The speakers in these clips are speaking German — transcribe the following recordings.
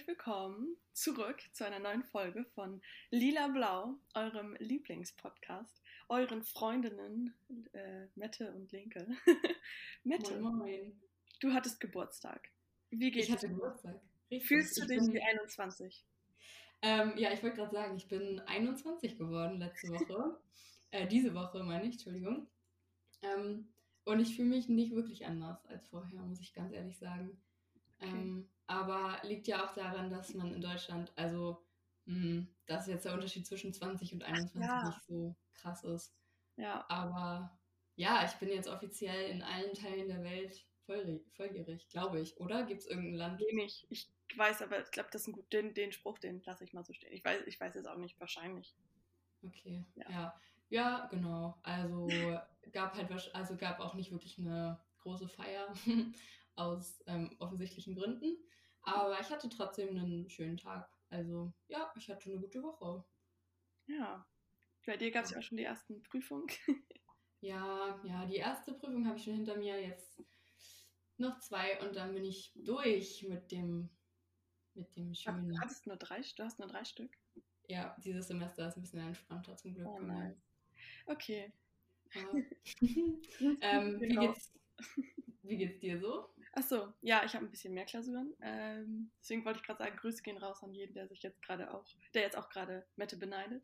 herzlich willkommen zurück zu einer neuen Folge von Lila Blau, eurem Lieblingspodcast, euren Freundinnen äh, Mette und Linke. Mette, Moin, moin. du hattest Geburtstag. Wie geht's Ich hatte dir? Geburtstag. Richtig. Fühlst du Ich dich bin- wie 21? Ähm, ja, ich wollte gerade sagen, ich bin 21 geworden letzte Woche. äh, diese Woche meine ich, Entschuldigung. Ähm, und ich fühle mich nicht wirklich anders als vorher, muss ich ganz ehrlich sagen. Ähm, aber liegt ja auch daran, dass man in Deutschland, also, mh, dass jetzt der Unterschied zwischen 20 und 21 ja. nicht so krass ist. Ja, Aber ja, ich bin jetzt offiziell in allen Teilen der Welt volljährig, glaube ich, oder? Gibt es irgendein Land? wenig. Ich weiß aber, ich glaube, das ist ein gut, den, den Spruch, den lasse ich mal so stehen. Ich weiß, ich weiß es auch nicht, wahrscheinlich. Okay, Ja. ja. ja. genau. Also gab halt also gab auch nicht wirklich eine große Feier aus ähm, offensichtlichen Gründen. Aber ich hatte trotzdem einen schönen Tag. Also ja, ich hatte eine gute Woche. Ja. Bei dir gab es ja auch schon die ersten Prüfungen. Ja, ja, die erste Prüfung habe ich schon hinter mir, jetzt noch zwei und dann bin ich durch mit dem mit dem schönen. Du hattest nur drei, du hast nur drei Stück. Ja, dieses Semester ist ein bisschen entspannter zum Glück. Oh, nice. Okay. Ja. ähm, wie, Genau. geht's, wie geht's dir so? Achso, ja, ich habe ein bisschen mehr Klausuren. Ähm, deswegen wollte ich gerade sagen, Grüße gehen raus an jeden, der sich jetzt gerade auch, der jetzt auch gerade Mette beneidet.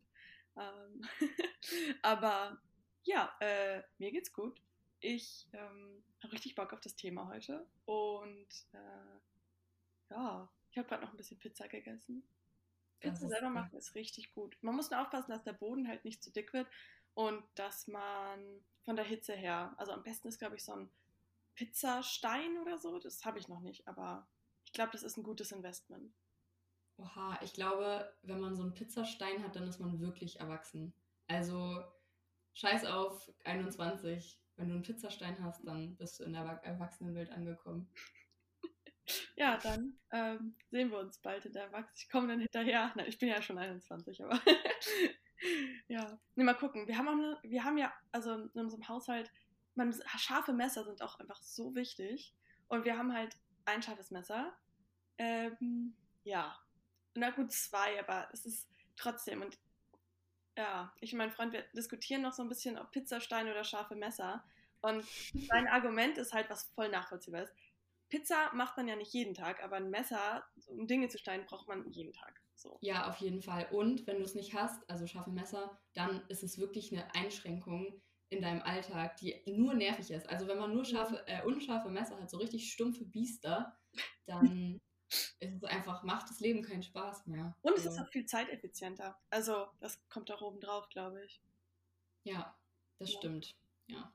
Ähm, aber ja, äh, mir geht's gut. Ich ähm, habe richtig Bock auf das Thema heute. Und äh, ja, ich habe gerade noch ein bisschen Pizza gegessen. Pizza selber machen ist richtig gut. Man muss nur aufpassen, dass der Boden halt nicht zu dick wird und dass man von der Hitze her, also am besten ist, glaube ich, so ein Pizzastein oder so. Das habe ich noch nicht, aber ich glaube, das ist ein gutes Investment. Oha, ich glaube, wenn man so einen Pizzastein hat, dann ist man wirklich erwachsen. Also scheiß auf 21. Wenn du einen Pizzastein hast, dann bist du in der Erwa- Erwachsenenwelt angekommen. Ja, dann ähm, sehen wir uns bald in der Erwachsenen. Ich komme dann hinterher. Nein, ich bin ja schon 21, aber ja. Nee, mal gucken. Wir haben auch eine, wir haben ja, also in unserem Haushalt, man, scharfe Messer sind auch einfach so wichtig. Und wir haben halt ein scharfes Messer. Ähm, ja. Na gut, zwei, aber es ist trotzdem. Und ja, ich und mein Freund, wir diskutieren noch so ein bisschen, ob Pizzasteine oder scharfe Messer. Und sein Argument ist halt, was voll nachvollziehbar ist. Pizza macht man ja nicht jeden Tag, aber ein Messer, um Dinge zu schneiden, braucht man jeden Tag. So. Ja, auf jeden Fall. Und wenn du es nicht hast, also scharfe Messer, dann ist es wirklich eine Einschränkung in deinem Alltag, die nur nervig ist. Also wenn man nur scharfe, äh, unscharfe Messer hat, so richtig stumpfe Biester, dann ist es einfach, macht das Leben keinen Spaß mehr. Und es ist Also, auch viel zeiteffizienter. Also, das kommt auch oben drauf, glaube ich. Ja, das Ja. stimmt. Ja.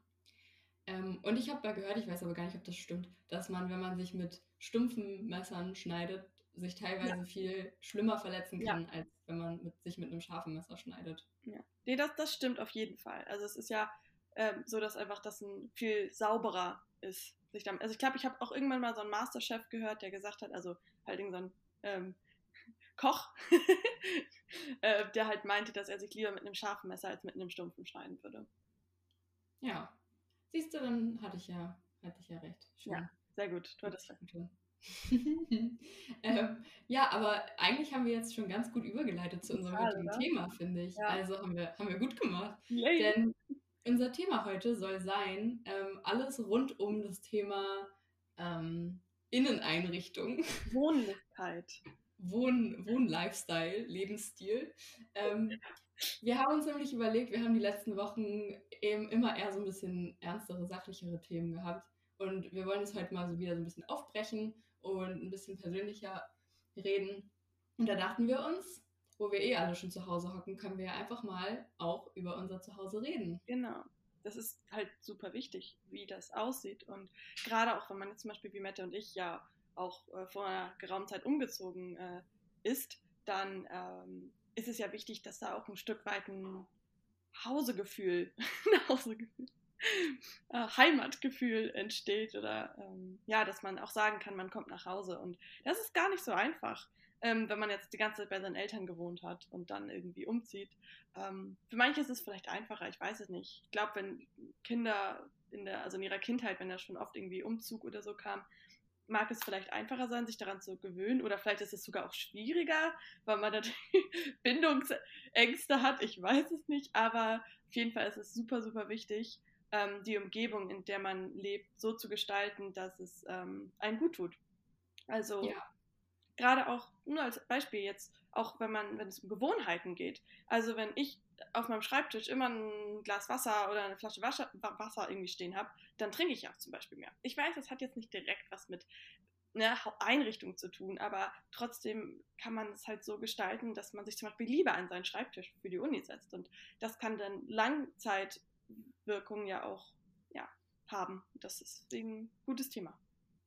Ähm, und ich habe ja gehört, ich weiß aber gar nicht, ob das stimmt, dass man, wenn man sich mit stumpfen Messern schneidet, sich teilweise viel schlimmer verletzen Ja. kann, als wenn man mit, sich mit einem scharfen Messer schneidet. Ja. Nee, das, das stimmt auf jeden Fall. Also, es ist ja ähm, so, dass einfach das ein viel sauberer ist. Also, ich glaube, ich habe auch irgendwann mal so einen Masterchef gehört, der gesagt hat, also halt irgend so ein ähm, Koch, äh, der halt meinte, dass er sich lieber mit einem scharfen Messer als mit einem stumpfen schneiden würde. Ja. Siehst du, dann hatte ich ja, hatte ich ja recht. Schön. Ja, Sehr gut, du hattest recht. ähm, ja, aber eigentlich haben wir jetzt schon ganz gut übergeleitet zu unserem heutigen oder? Thema, finde ich. Ja. Also haben wir, haben wir gut gemacht. Yay. Denn unser Thema heute soll sein, ähm, alles rund um das Thema ähm, Inneneinrichtung, Wohnlichkeit. Wohn, Wohn-Lifestyle, Lebensstil. Ähm, wir haben uns nämlich überlegt, wir haben die letzten Wochen eben immer eher so ein bisschen ernstere, sachlichere Themen gehabt. Und wir wollen es heute mal so wieder so ein bisschen aufbrechen und ein bisschen persönlicher reden. Und da dachten wir uns, wo wir eh alle schon zu Hause hocken, können wir ja einfach mal auch über unser Zuhause reden. Genau. Das ist halt super wichtig, wie das aussieht. Und gerade auch, wenn man jetzt zum Beispiel wie Mette und ich ja auch äh, vor einer geraumen Zeit umgezogen äh, ist, dann ähm, ist es ja wichtig, dass da auch ein Stück weit ein Hausegefühl, ein Hausegefühl, Heimatgefühl entsteht oder ähm, ja, dass man auch sagen kann, man kommt nach Hause. Und das ist gar nicht so einfach, ähm, wenn man jetzt die ganze Zeit bei seinen Eltern gewohnt hat und dann irgendwie umzieht. Ähm, für manche ist es vielleicht einfacher, ich weiß es nicht. Ich glaube, wenn Kinder in der, also in ihrer Kindheit, wenn da schon oft irgendwie Umzug oder so kam, mag es vielleicht einfacher sein, sich daran zu gewöhnen oder vielleicht ist es sogar auch schwieriger, weil man dann Bindungsängste hat. Ich weiß es nicht, aber auf jeden Fall ist es super, super wichtig, ähm, die Umgebung, in der man lebt, so zu gestalten, dass es ähm, einem gut tut. Also ja. gerade auch, nur als Beispiel jetzt, auch wenn man, wenn es um Gewohnheiten geht. Also wenn ich auf meinem Schreibtisch immer ein Glas Wasser oder eine Flasche Wasser, Wasser irgendwie stehen habe, dann trinke ich auch zum Beispiel mehr. Ich weiß, das hat jetzt nicht direkt was mit ne, Einrichtung zu tun, aber trotzdem kann man es halt so gestalten, dass man sich zum Beispiel lieber an seinen Schreibtisch für die Uni setzt. Und das kann dann Langzeitwirkungen ja auch ja, haben. Das ist deswegen ein gutes Thema.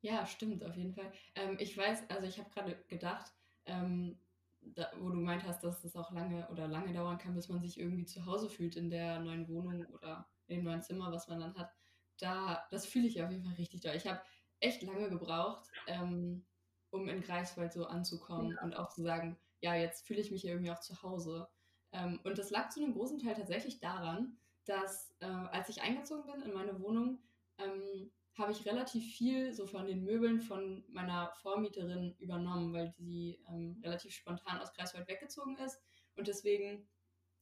Ja, stimmt, auf jeden Fall. Ähm, ich weiß, also ich habe gerade gedacht, ähm, da, wo du meint hast, dass es auch lange oder lange dauern kann, bis man sich irgendwie zu Hause fühlt in der neuen Wohnung oder in dem neuen Zimmer, was man dann hat. Da, das fühle ich auf jeden Fall richtig doll. Ich habe echt lange gebraucht, ähm, um in Greifswald so anzukommen ja. und auch zu sagen, ja, jetzt fühle ich mich hier irgendwie auch zu Hause. Ähm, und das lag zu einem großen Teil tatsächlich daran, dass äh, als ich eingezogen bin in meine Wohnung, ähm, habe ich relativ viel so von den Möbeln von meiner Vormieterin übernommen, weil sie ähm, relativ spontan aus Greifswald weggezogen ist und deswegen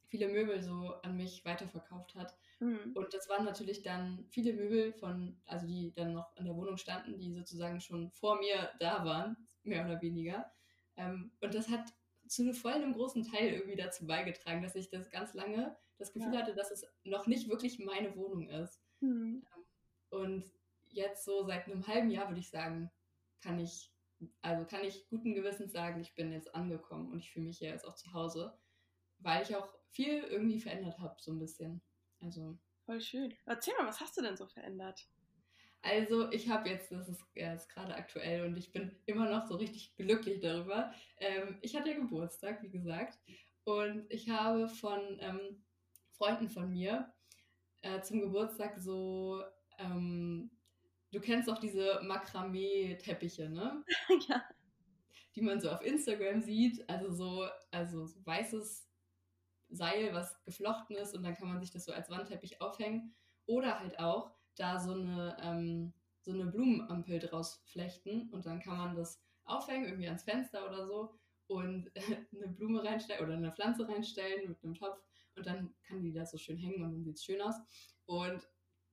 viele Möbel so an mich weiterverkauft hat. Mhm. Und das waren natürlich dann viele Möbel von, also die dann noch in der Wohnung standen, die sozusagen schon vor mir da waren, mehr oder weniger. Ähm, und das hat zu voll einem großen Teil irgendwie dazu beigetragen, dass ich das ganz lange das Gefühl ja. hatte, dass es noch nicht wirklich meine Wohnung ist. Mhm. Und jetzt so seit einem halben Jahr, würde ich sagen, kann ich, also kann ich guten Gewissens sagen, ich bin jetzt angekommen und ich fühle mich hier jetzt auch zu Hause, weil ich auch viel irgendwie verändert habe, so ein bisschen. Also. Voll schön. Erzähl mal, was hast du denn so verändert? Also, ich habe jetzt, das ist, ja, ist gerade aktuell und ich bin immer noch so richtig glücklich darüber. Ähm, ich hatte ja Geburtstag, wie gesagt, und ich habe von ähm, Freunden von mir äh, zum Geburtstag so ähm, Du kennst auch diese Makramee-Teppiche, ne? ja. Die man so auf Instagram sieht. Also so, also so weißes Seil, was geflochten ist und dann kann man sich das so als Wandteppich aufhängen. Oder halt auch da so eine, ähm, so eine Blumenampel draus flechten und dann kann man das aufhängen, irgendwie ans Fenster oder so und eine Blume reinstellen oder eine Pflanze reinstellen mit einem Topf und dann kann die da so schön hängen und dann sieht es schön aus. Und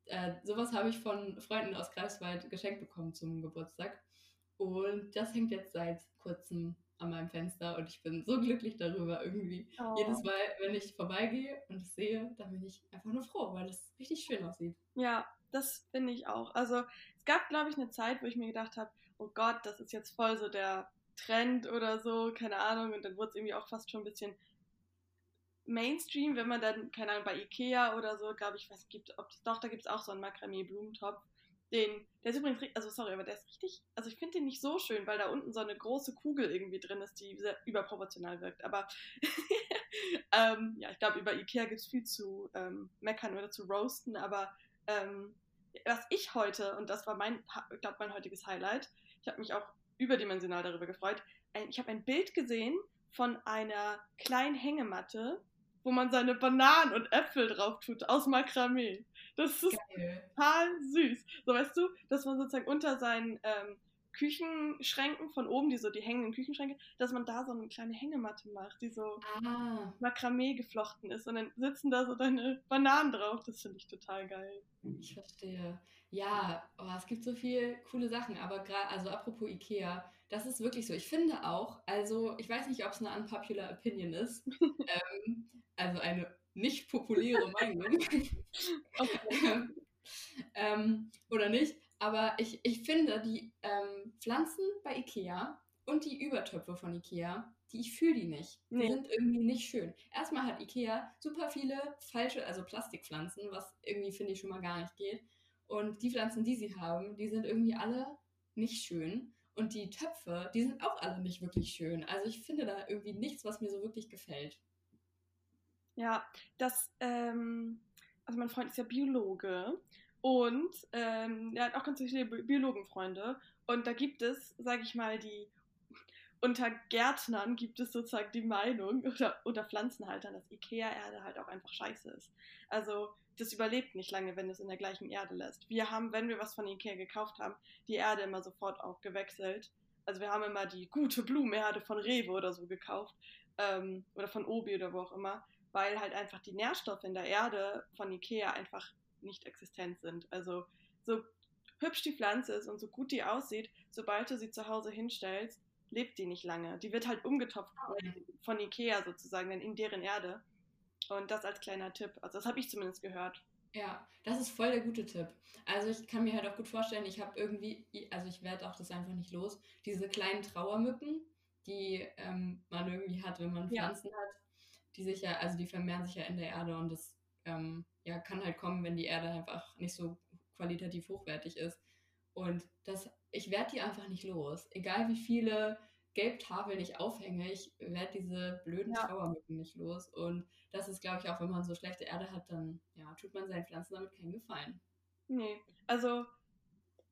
äh, sowas habe ich von Freunden aus Greifswald geschenkt bekommen zum Geburtstag. Und das hängt jetzt seit kurzem an meinem Fenster und ich bin so glücklich darüber irgendwie. Oh. Jedes Mal, wenn ich vorbeigehe und es sehe, dann bin ich einfach nur froh, weil es richtig schön aussieht. Ja, das finde ich auch. Also es gab, glaube ich, eine Zeit, wo ich mir gedacht habe, oh Gott, das ist jetzt voll so der Trend oder so, keine Ahnung. Und dann wurde es irgendwie auch fast schon ein bisschen Mainstream, wenn man dann, keine Ahnung, bei Ikea oder so, glaube ich, was gibt, ob doch, da gibt es auch so einen Makramee-Blumentopf. Den, der ist übrigens, also sorry, aber der ist richtig, also ich finde den nicht so schön, weil da unten so eine große Kugel irgendwie drin ist, die sehr überproportional wirkt. Aber ähm, ja, ich glaube, über Ikea gibt es viel zu ähm, meckern oder zu roasten, aber ähm, was ich heute, und das war mein, ich glaube, mein heutiges Highlight, ich habe mich auch überdimensional darüber gefreut, ich habe ein Bild gesehen von einer kleinen Hängematte, wo man seine Bananen und Äpfel drauf tut aus Makramee. Das ist Geil. total süß. So weißt du, dass man sozusagen unter seinen ähm, Küchenschränken von oben, die so die hängenden Küchenschränke, dass man da so eine kleine Hängematte macht, die so ah. Makramee geflochten ist und dann sitzen da so deine Bananen drauf. Das finde ich total geil. Ich verstehe. Ja, oh, es gibt so viele coole Sachen, aber gerade, also apropos Ikea, das ist wirklich so. Ich finde auch, also ich weiß nicht, ob es eine unpopular Opinion ist, ähm, also eine nicht populäre Meinung okay. ähm, oder nicht, aber ich, ich finde die ähm, Pflanzen bei Ikea und die Übertöpfe von Ikea, die ich fühle die nicht. Die nee. sind irgendwie nicht schön. Erstmal hat Ikea super viele falsche, also Plastikpflanzen, was irgendwie finde ich schon mal gar nicht geht. Und die Pflanzen, die sie haben, die sind irgendwie alle nicht schön. Und die Töpfe, die sind auch alle nicht wirklich schön. Also ich finde da irgendwie nichts, was mir so wirklich gefällt. Ja, das, ähm, also mein Freund ist ja Biologe und ähm, er hat auch ganz viele Biologenfreunde. Und da gibt es, sage ich mal, die unter Gärtnern gibt es sozusagen die Meinung oder unter Pflanzenhaltern, dass Ikea-Erde halt auch einfach scheiße ist. Also das überlebt nicht lange, wenn es in der gleichen Erde lässt. Wir haben, wenn wir was von Ikea gekauft haben, die Erde immer sofort auch gewechselt. Also wir haben immer die gute Blumenerde von Rewe oder so gekauft ähm, oder von Obi oder wo auch immer, weil halt einfach die Nährstoffe in der Erde von Ikea einfach nicht existent sind. Also so hübsch die Pflanze ist und so gut die aussieht, sobald du sie zu Hause hinstellst, lebt die nicht lange. Die wird halt umgetopft von Ikea sozusagen in deren Erde. Und das als kleiner Tipp. Also das habe ich zumindest gehört. Ja, das ist voll der gute Tipp. Also ich kann mir halt auch gut vorstellen, ich habe irgendwie, also ich werde auch das einfach nicht los, diese kleinen Trauermücken, die ähm, man irgendwie hat, wenn man Pflanzen ja. hat, die sich ja, also die vermehren sich ja in der Erde und das ähm, ja, kann halt kommen, wenn die Erde einfach nicht so qualitativ hochwertig ist. Und das, ich werde die einfach nicht los. Egal wie viele Gelbtafeln ich aufhänge, ich werde diese blöden ja. Trauermücken nicht los. Und das ist, glaube ich, auch wenn man so schlechte Erde hat, dann ja, tut man seinen Pflanzen damit keinen Gefallen. Nee, also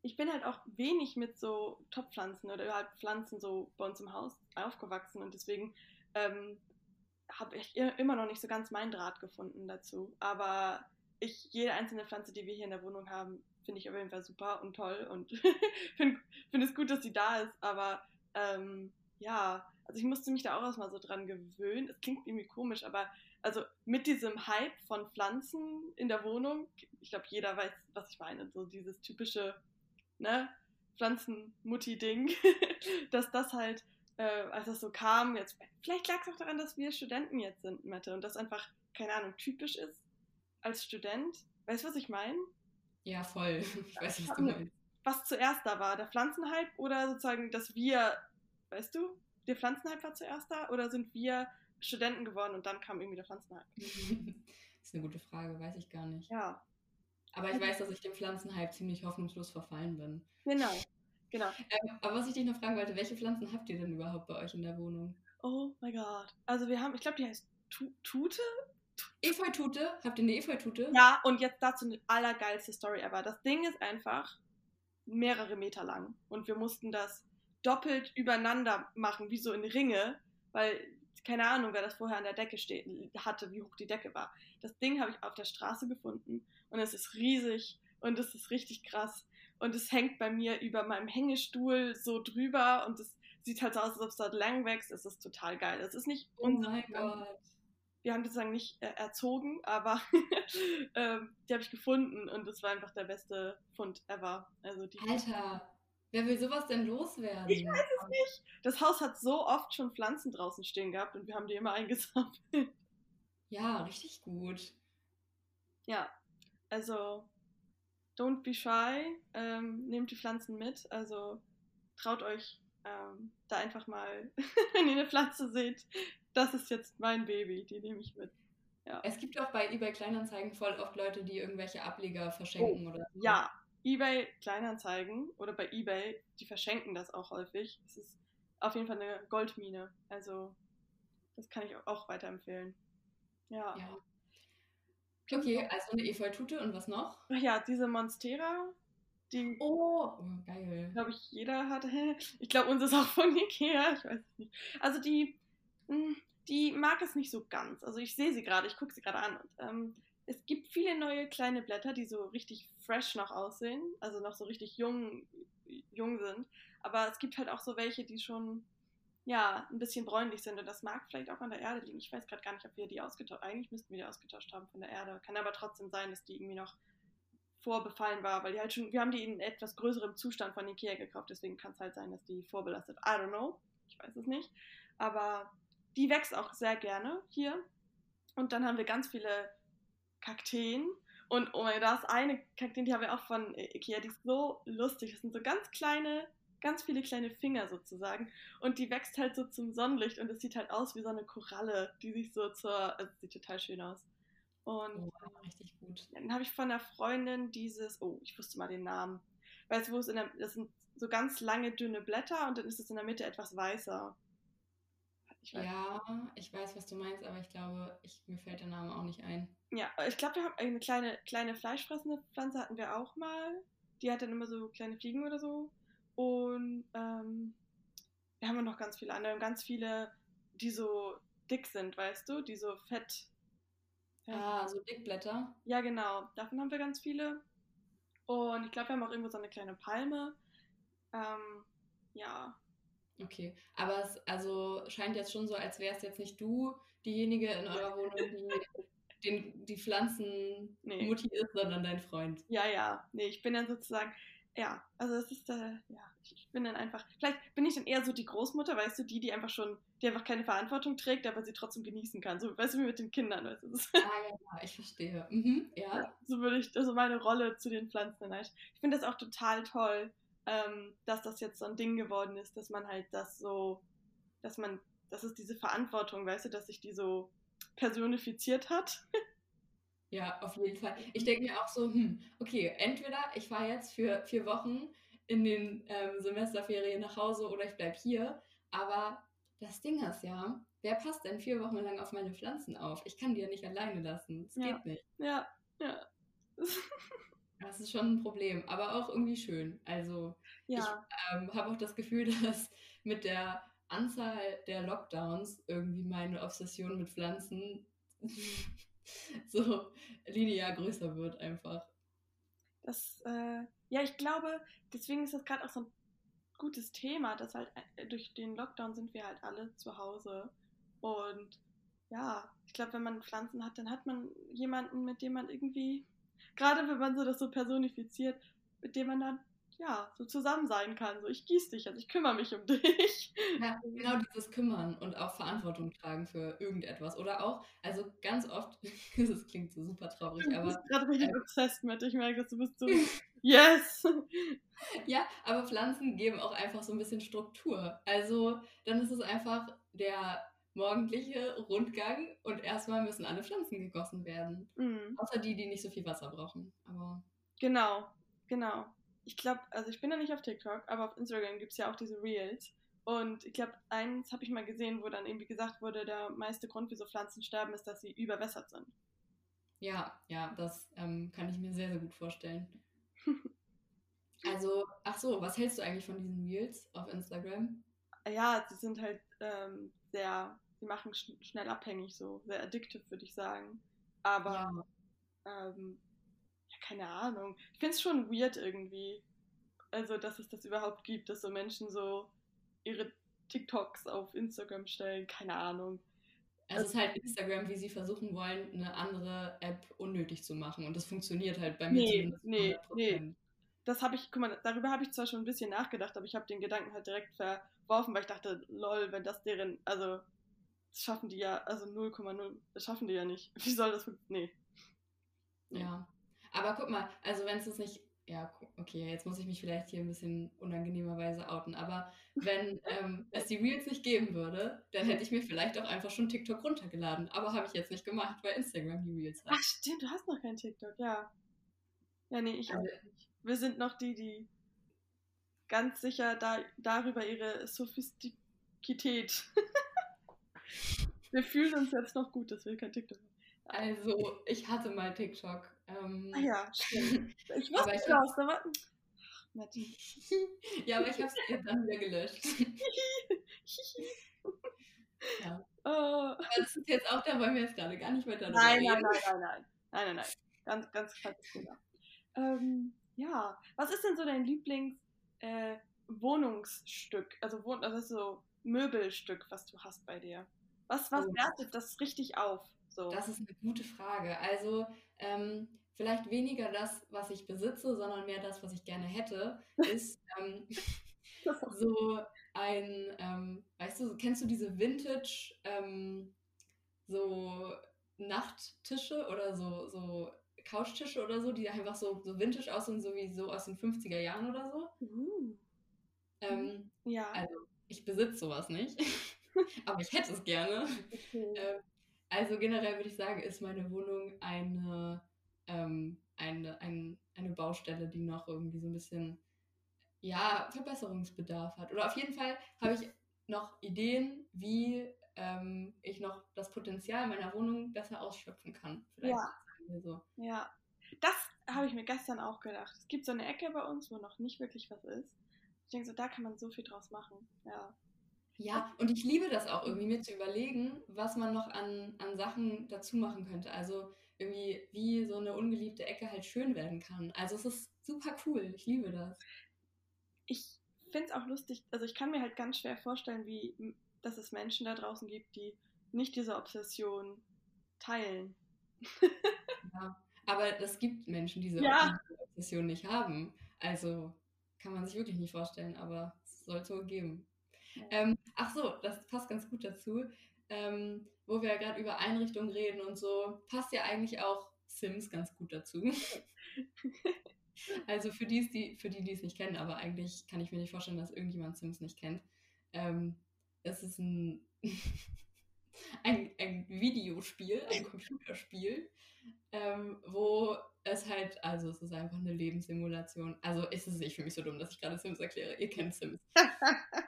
ich bin halt auch wenig mit so Topfpflanzen oder überhaupt Pflanzen so bei uns im Haus aufgewachsen und deswegen ähm, habe ich immer noch nicht so ganz meinen Draht gefunden dazu. Aber ich, jede einzelne Pflanze, die wir hier in der Wohnung haben, finde ich auf jeden Fall super und toll und finde find es gut, dass sie da ist. Aber ähm, ja, also ich musste mich da auch erstmal so dran gewöhnen. Es klingt irgendwie komisch, aber also mit diesem Hype von Pflanzen in der Wohnung, ich glaube, jeder weiß, was ich meine, so dieses typische, ne, Pflanzenmutti-Ding, dass das halt, äh, als das so kam, jetzt, vielleicht lag es auch daran, dass wir Studenten jetzt sind, Mette, und das einfach, keine Ahnung, typisch ist als Student. Weißt du, was ich meine? Ja, voll. Ich weiß, was du meinst. Was zuerst da war, der Pflanzenhype oder sozusagen, dass wir, weißt du, der Pflanzenhype war zuerst da oder sind wir Studenten geworden und dann kam irgendwie der Pflanzenhype? das ist eine gute Frage, weiß ich gar nicht. Ja. Aber ich weiß, dass ich dem Pflanzenhype ziemlich hoffnungslos verfallen bin. Genau, genau. Ähm, aber was ich dich noch fragen wollte, welche Pflanzen habt ihr denn überhaupt bei euch in der Wohnung? Oh mein Gott. Also wir haben, ich glaube, die heißt Tute Efeutute? Habt ihr eine Efeutute? Ja, und jetzt dazu eine allergeilste Story ever. Das Ding ist einfach mehrere Meter lang. Und wir mussten das doppelt übereinander machen, wie so in Ringe, weil keine Ahnung, wer das vorher an der Decke steht, hatte, wie hoch die Decke war. Das Ding habe ich auf der Straße gefunden und es ist riesig und es ist richtig krass. Und es hängt bei mir über meinem Hängestuhl so drüber und es sieht halt so aus, als ob es dort lang wächst. Es ist total geil. Es ist nicht oh mein Gott wir haben die sozusagen nicht äh, erzogen, aber ähm, die habe ich gefunden und es war einfach der beste Fund ever. Also die Alter, wer will sowas denn loswerden? Ich weiß es nicht. Das Haus hat so oft schon Pflanzen draußen stehen gehabt und wir haben die immer eingesammelt. Ja, richtig gut. Ja, also don't be shy, ähm, nehmt die Pflanzen mit, also traut euch ähm, da einfach mal, wenn ihr eine Pflanze seht, das ist jetzt mein Baby, die nehme ich mit. Ja. Es gibt auch bei eBay Kleinanzeigen voll oft Leute, die irgendwelche Ableger verschenken oh, oder so. Ja, eBay Kleinanzeigen oder bei eBay, die verschenken das auch häufig. Es ist auf jeden Fall eine Goldmine. Also, das kann ich auch weiterempfehlen. Ja. ja. Okay, also eine Efeutute und was noch? Ja, diese Monstera, die, oh, oh geil. Glaube ich, jeder hat. Ich glaube, uns ist auch von Ikea. Ich weiß nicht. Also die, hm, die mag es nicht so ganz. Also ich sehe sie gerade, ich gucke sie gerade an. Und, ähm, es gibt viele neue kleine Blätter, die so richtig fresh noch aussehen, also noch so richtig jung, jung sind. Aber es gibt halt auch so welche, die schon ja, ein bisschen bräunlich sind. Und das mag vielleicht auch an der Erde liegen. Ich weiß gerade gar nicht, ob wir die ausgetauscht haben. Eigentlich müssten wir die ausgetauscht haben von der Erde. Kann aber trotzdem sein, dass die irgendwie noch vorbefallen war, weil die halt schon, wir haben die in etwas größerem Zustand von Ikea gekauft, deswegen kann es halt sein, dass die vorbelastet. I don't know, ich weiß es nicht. Aber die wächst auch sehr gerne hier. Und dann haben wir ganz viele Kakteen. Und oh mein Gott, das eine Kakteen, die haben wir auch von Ikea, die ist so lustig. Das sind so ganz kleine, ganz viele kleine Finger sozusagen. Und die wächst halt so zum Sonnenlicht und es sieht halt aus wie so eine Koralle, die sich so zur, also sieht total schön aus. Und oh, richtig gut. Dann habe ich von einer Freundin dieses, oh, ich wusste mal den Namen. Weißt du, wo es in der, das sind so ganz lange, dünne Blätter und dann ist es in der Mitte etwas weißer. Ich ja, ich weiß, was du meinst, aber ich glaube, ich, mir fällt der Name auch nicht ein. Ja, ich glaube, wir haben eine kleine, kleine fleischfressende Pflanze hatten wir auch mal. Die hat dann immer so kleine Fliegen oder so. Und ähm, wir haben noch ganz viele andere, ganz viele, die so dick sind, weißt du, die so fett. Ah, so Dickblätter. Ja, genau. Davon haben wir ganz viele. Und ich glaube, wir haben auch irgendwo so eine kleine Palme. Ähm, ja. Okay, aber es also scheint jetzt schon so, als wärst jetzt nicht du diejenige in eurer Wohnung, die den, die Pflanzenmutti nee. ist, sondern dein Freund. Ja, ja. Nee, ich bin dann sozusagen, ja, also es ist, äh, ja, ich bin dann einfach, vielleicht bin ich dann eher so die Großmutter, weißt du, die, die einfach schon, die einfach keine Verantwortung trägt, aber sie trotzdem genießen kann. So, weißt du, wie mit den Kindern, weißt du. Ah, ja, ja, ich verstehe. Mhm, ja. ja. So würde ich, also meine Rolle zu den Pflanzen. Ich finde das auch total toll, ähm, dass das jetzt so ein Ding geworden ist, dass man halt das so, dass man, das ist diese Verantwortung, weißt du, dass sich die so personifiziert hat. Ja, auf jeden Fall. Ich denke mir auch so, hm, okay, entweder ich fahre jetzt für vier Wochen in den ähm, Semesterferien nach Hause oder ich bleibe hier. Aber das Ding ist ja, wer passt denn vier Wochen lang auf meine Pflanzen auf? Ich kann die ja nicht alleine lassen. Das ja. geht nicht. Ja, ja. Das ist schon ein Problem, aber auch irgendwie schön. Also ja. ich ähm, habe auch das Gefühl, dass mit der Anzahl der Lockdowns irgendwie meine Obsession mit Pflanzen so linear größer wird einfach. Das, äh, ja, ich glaube, deswegen ist das gerade auch so ein gutes Thema, dass halt äh, durch den Lockdown sind wir halt alle zu Hause und ja, ich glaube, wenn man Pflanzen hat, dann hat man jemanden, mit dem man irgendwie gerade wenn man so das so personifiziert, mit dem man dann ja, so zusammen sein kann. So, ich gieße dich, also ich kümmere mich um dich. Ja, genau dieses Kümmern und auch Verantwortung tragen für irgendetwas. Oder auch, also ganz oft, das klingt so super traurig, aber. Du bist gerade richtig äh, obsessed mit. Ich merke, dass du bist so, yes! Ja, aber Pflanzen geben auch einfach so ein bisschen Struktur. Also, dann ist es einfach der morgendliche Rundgang und erstmal müssen alle Pflanzen gegossen werden. Mhm. Außer die, die nicht so viel Wasser brauchen. Aber genau, genau. Ich glaube, also ich bin ja nicht auf TikTok, aber auf Instagram gibt es ja auch diese Reels. Und ich glaube, eins habe ich mal gesehen, wo dann irgendwie gesagt wurde, der meiste Grund, wieso Pflanzen sterben, ist, dass sie überwässert sind. Ja, ja, das ähm, kann ich mir sehr, sehr gut vorstellen. also, ach so, was hältst du eigentlich von diesen Reels auf Instagram? Ja, sie sind halt ähm, sehr sie machen sch schnell abhängig, so sehr addictive, würde ich sagen. Aber, ja. Ähm, keine Ahnung. Ich finde es schon weird irgendwie. Also, dass es das überhaupt gibt, dass so Menschen so ihre TikToks auf Instagram stellen. Keine Ahnung. Es ist halt Instagram, wie sie versuchen wollen, eine andere App unnötig zu machen. Und das funktioniert halt bei mir nee, zumindest. Nee, 100%. nee. Das habe ich, guck mal, darüber habe ich zwar schon ein bisschen nachgedacht, aber ich habe den Gedanken halt direkt verworfen, weil ich dachte, lol, wenn das deren, also das schaffen die ja, also 0,0, das schaffen die ja nicht. Wie soll das Nee. Ja. Aber guck mal, also wenn es das nicht, ja, okay, jetzt muss ich mich vielleicht hier ein bisschen unangenehmerweise outen, aber wenn ähm, es die Reels nicht geben würde, dann hätte ich mir vielleicht auch einfach schon TikTok runtergeladen. Aber habe ich jetzt nicht gemacht, weil Instagram die Reels hat. Ach stimmt, du hast noch kein TikTok, ja. Ja, nee, ich also, auch nicht. Wir sind noch die, die ganz sicher da, darüber ihre Sophistikität Wir fühlen uns jetzt noch gut, dass wir kein TikTok haben. Also, ich hatte mal TikTok. Ähm, ah ja, stimmt. Ich wusste nicht, was da war. Martin. ja, aber ich habe es eh dann wieder gelöscht. ja. oh. Aber das ist jetzt auch, da wollen wir jetzt gerade gar nicht weiter darüber nein, nein, nein, nein, nein, nein, nein, nein. Ganz, ganz krasses Ähm, ja, was ist denn so dein Lieblingswohnungsstück? Äh, also, Wohn also so Möbelstück, was du hast bei dir? Was, was oh. wertet das richtig auf? So. Das ist eine gute Frage. Also ähm, vielleicht weniger das, was ich besitze, sondern mehr das, was ich gerne hätte, ist ähm, so ein, ähm, weißt du, kennst du diese Vintage, ähm, so Nachttische oder so, so Couchtische oder so, die einfach so, so vintage aussehen, so wie so aus den 50er Jahren oder so? Uh. Ähm, ja. Also, ich besitze sowas nicht. aber ich hätte es gerne. Okay. Ähm, also generell würde ich sagen, ist meine Wohnung eine, ähm, eine, ein, eine Baustelle, die noch irgendwie so ein bisschen ja, Verbesserungsbedarf hat. Oder auf jeden Fall habe ich noch Ideen, wie ähm, ich noch das Potenzial meiner Wohnung besser ausschöpfen kann. Vielleicht ja. so. Ja, das habe ich mir gestern auch gedacht. Es gibt so eine Ecke bei uns, wo noch nicht wirklich was ist. Ich denke so, da kann man so viel draus machen. Ja. Ja, und ich liebe das auch irgendwie, mir zu überlegen, was man noch an, an Sachen dazu machen könnte. Also irgendwie, wie so eine ungeliebte Ecke halt schön werden kann. Also es ist super cool. Ich liebe das. Ich finde es auch lustig, also ich kann mir halt ganz schwer vorstellen, wie, dass es Menschen da draußen gibt, die nicht diese Obsession teilen. ja, aber es gibt Menschen, die diese ja. Obsession nicht haben. Also kann man sich wirklich nicht vorstellen, aber es soll wohl geben. Ähm, ach so, das passt ganz gut dazu. Ähm, wo wir gerade über Einrichtungen reden und so, passt ja eigentlich auch Sims ganz gut dazu. also für die, die, für die, die es nicht kennen, aber eigentlich kann ich mir nicht vorstellen, dass irgendjemand Sims nicht kennt. Ähm, es ist ein, ein, ein Videospiel, ein Computerspiel, ähm, wo es halt, also es ist einfach eine Lebenssimulation. Also ist es, ich fühle mich so dumm, dass ich gerade Sims erkläre. Ihr kennt Sims.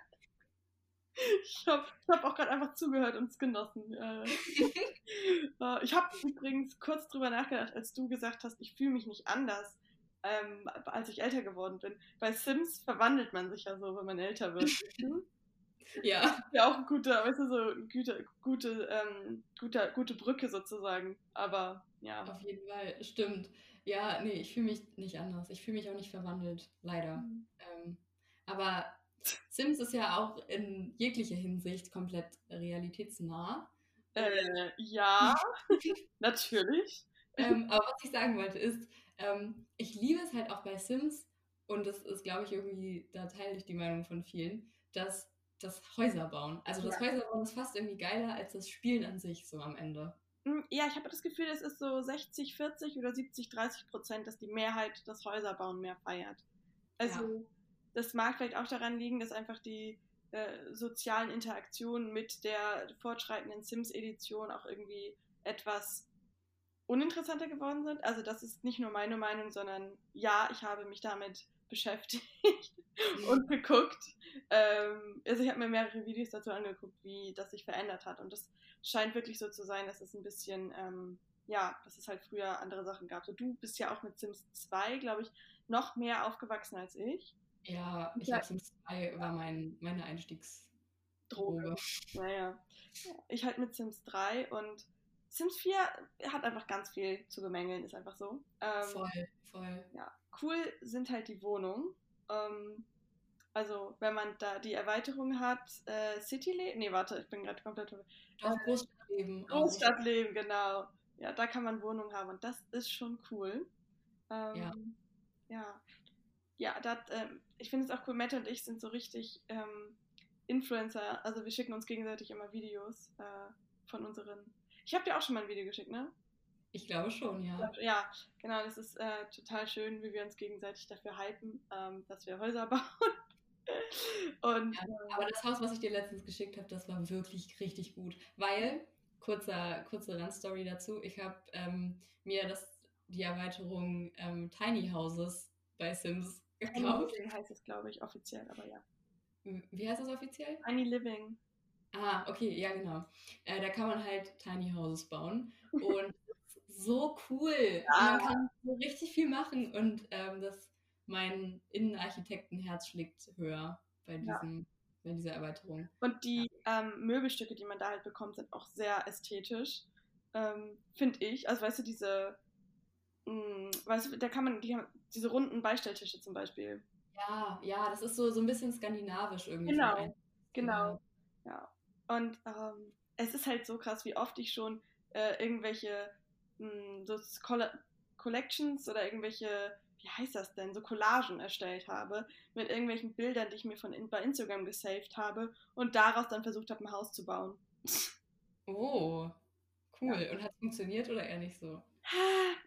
Ich habe hab auch gerade einfach zugehört und es genossen. Äh, äh, ich habe übrigens kurz drüber nachgedacht, als du gesagt hast, ich fühle mich nicht anders, ähm, als ich älter geworden bin. Bei Sims verwandelt man sich ja so, wenn man älter wird. ja. Ja, auch ein guter, weißt du, so gute, gute, ähm, gute, gute Brücke sozusagen. Aber ja. Auf jeden Fall, stimmt. Ja, nee, ich fühle mich nicht anders. Ich fühle mich auch nicht verwandelt, leider. Mhm. Ähm, aber Sims ist ja auch in jeglicher Hinsicht komplett realitätsnah. Äh, ja, natürlich. Ähm, aber was ich sagen wollte ist, ähm, ich liebe es halt auch bei Sims, und das ist, glaube ich, irgendwie, da teile ich die Meinung von vielen, dass das Häuser bauen. Also das ja. Häuser bauen ist fast irgendwie geiler als das Spielen an sich so am Ende. Hm, ja, ich habe das Gefühl, es ist so 60, 40 oder 70, 30 Prozent, dass die Mehrheit das Häuserbauen mehr feiert. Also ja das mag vielleicht auch daran liegen, dass einfach die äh, sozialen Interaktionen mit der fortschreitenden Sims-Edition auch irgendwie etwas uninteressanter geworden sind. Also das ist nicht nur meine Meinung, sondern ja, ich habe mich damit beschäftigt und geguckt. Ähm, also ich habe mir mehrere Videos dazu angeguckt, wie das sich verändert hat. Und das scheint wirklich so zu sein, dass es ein bisschen, ähm, ja, dass es halt früher andere Sachen gab. So, du bist ja auch mit Sims 2, glaube ich, noch mehr aufgewachsen als ich. Ja, ich ja. habe Sims 2 war mein, meine Einstiegsdroge. Naja. Ich halt mit Sims 3 und Sims 4 hat einfach ganz viel zu bemängeln, ist einfach so. Ähm, voll, voll. Ja, cool sind halt die Wohnungen. Ähm, also, wenn man da die Erweiterung hat, äh, Cityleben, nee, warte, ich bin gerade komplett. Doch, äh, Großstadtleben. Großstadtleben, genau. Ja, da kann man Wohnungen haben und das ist schon cool. Ähm, ja. Ja, ja, dat, ähm, ich finde es auch cool, Mette und ich sind so richtig ähm, Influencer. Also wir schicken uns gegenseitig immer Videos äh, von unseren. Ich habe dir auch schon mal ein Video geschickt, ne? Ich glaube schon, ja. Ja, genau. Das ist äh, total schön, wie wir uns gegenseitig dafür hypen, ähm, dass wir Häuser bauen. Und, ja, aber das Haus, was ich dir letztens geschickt habe, das war wirklich richtig gut. Weil, kurzer, kurze Randstory dazu, ich habe ähm, mir das, die Erweiterung ähm, Tiny Houses bei Sims gekauft. Living heißt es, glaube ich, offiziell, aber ja. Wie heißt es offiziell? Tiny Living. Ah, okay, ja, genau. Äh, da kann man halt Tiny Houses bauen. Und so cool. Ja. Man kann so richtig viel machen und ähm, das, mein Innenarchitektenherz schlägt höher bei, diesem, ja. bei dieser Erweiterung. Und die ja. ähm, Möbelstücke, die man da halt bekommt, sind auch sehr ästhetisch, ähm, finde ich. Also, weißt du, diese mh, hm, weißt du, da kann man, die diese runden Beistelltische zum Beispiel. Ja, ja, das ist so, so ein bisschen skandinavisch irgendwie. Genau, genau, ja. Und ähm, es ist halt so krass, wie oft ich schon äh, irgendwelche mh, hm, so Collections oder irgendwelche, wie heißt das denn, so Collagen erstellt habe mit irgendwelchen Bildern, die ich mir von bei Instagram gesaved habe und daraus dann versucht habe, ein Haus zu bauen. Oh, cool. Ja. Und hat es funktioniert oder eher nicht so?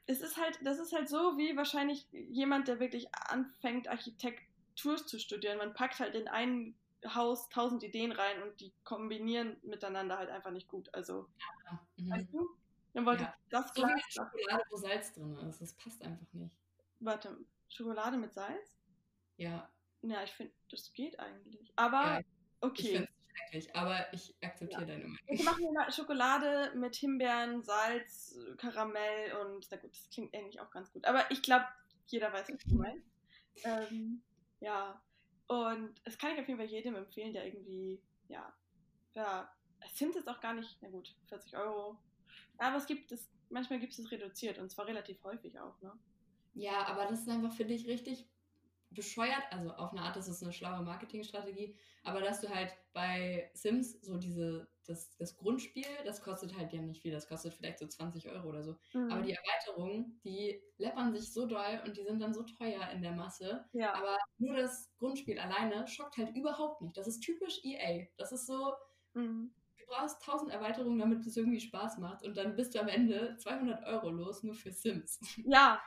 Es ist halt, das ist halt so wie wahrscheinlich jemand, der wirklich anfängt, Architektur zu studieren. Man packt halt in ein Haus tausend Ideen rein und die kombinieren miteinander halt einfach nicht gut. Also, ja. mhm. weißt du? Dann wollte ja. das so. Wie Schokolade, wo Salz drin ist. Das passt einfach nicht. Warte, Schokolade mit Salz? Ja. Ja, ich finde, das geht eigentlich. Aber, ja, okay schrecklich, aber ich akzeptiere ja. deine Meinung. Ich mache mir Schokolade mit Himbeeren, Salz, Karamell und na gut, das klingt eigentlich auch ganz gut. Aber ich glaube, jeder weiß, was du meinst. Ähm, ja, und das kann ich auf jeden Fall jedem empfehlen, der irgendwie ja, ja, Sims ist auch gar nicht, na gut, 40 Euro. Aber es gibt es, manchmal gibt es reduziert und zwar relativ häufig auch, ne? Ja, aber das ist einfach, finde ich, richtig bescheuert. Also auf eine Art ist es eine schlaue Marketingstrategie, aber dass du halt bei Sims so diese, das, das Grundspiel, das kostet halt ja nicht viel, das kostet vielleicht so 20 Euro oder so. Mhm. Aber die Erweiterungen, die läppern sich so doll und die sind dann so teuer in der Masse. Ja. Aber nur das Grundspiel alleine schockt halt überhaupt nicht. Das ist typisch EA. Das ist so, mhm. du brauchst 1000 Erweiterungen, damit es irgendwie Spaß macht und dann bist du am Ende 200 Euro los, nur für Sims. Ja,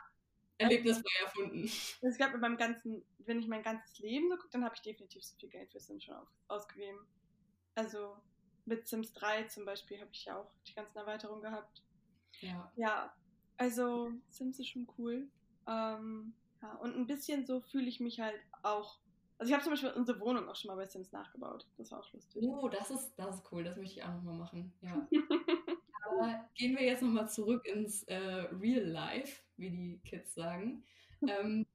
erlebnisfrei erfunden. Also ich glaube, beim ganzen, wenn ich mein ganzes Leben so gucke, dann habe ich definitiv so viel Geld für Sims schon ausgegeben. Also mit Sims 3 zum Beispiel habe ich ja auch die ganzen Erweiterungen gehabt. Ja. Ja, also Sims ist schon cool. Ähm, ja, und ein bisschen so fühle ich mich halt auch. Also ich habe zum Beispiel unsere Wohnung auch schon mal bei Sims nachgebaut. Das war auch lustig. Oh, das ist, das ist cool. Das möchte ich auch nochmal machen. Ja. Aber gehen wir jetzt nochmal zurück ins äh, Real Life wie die Kids sagen. ähm,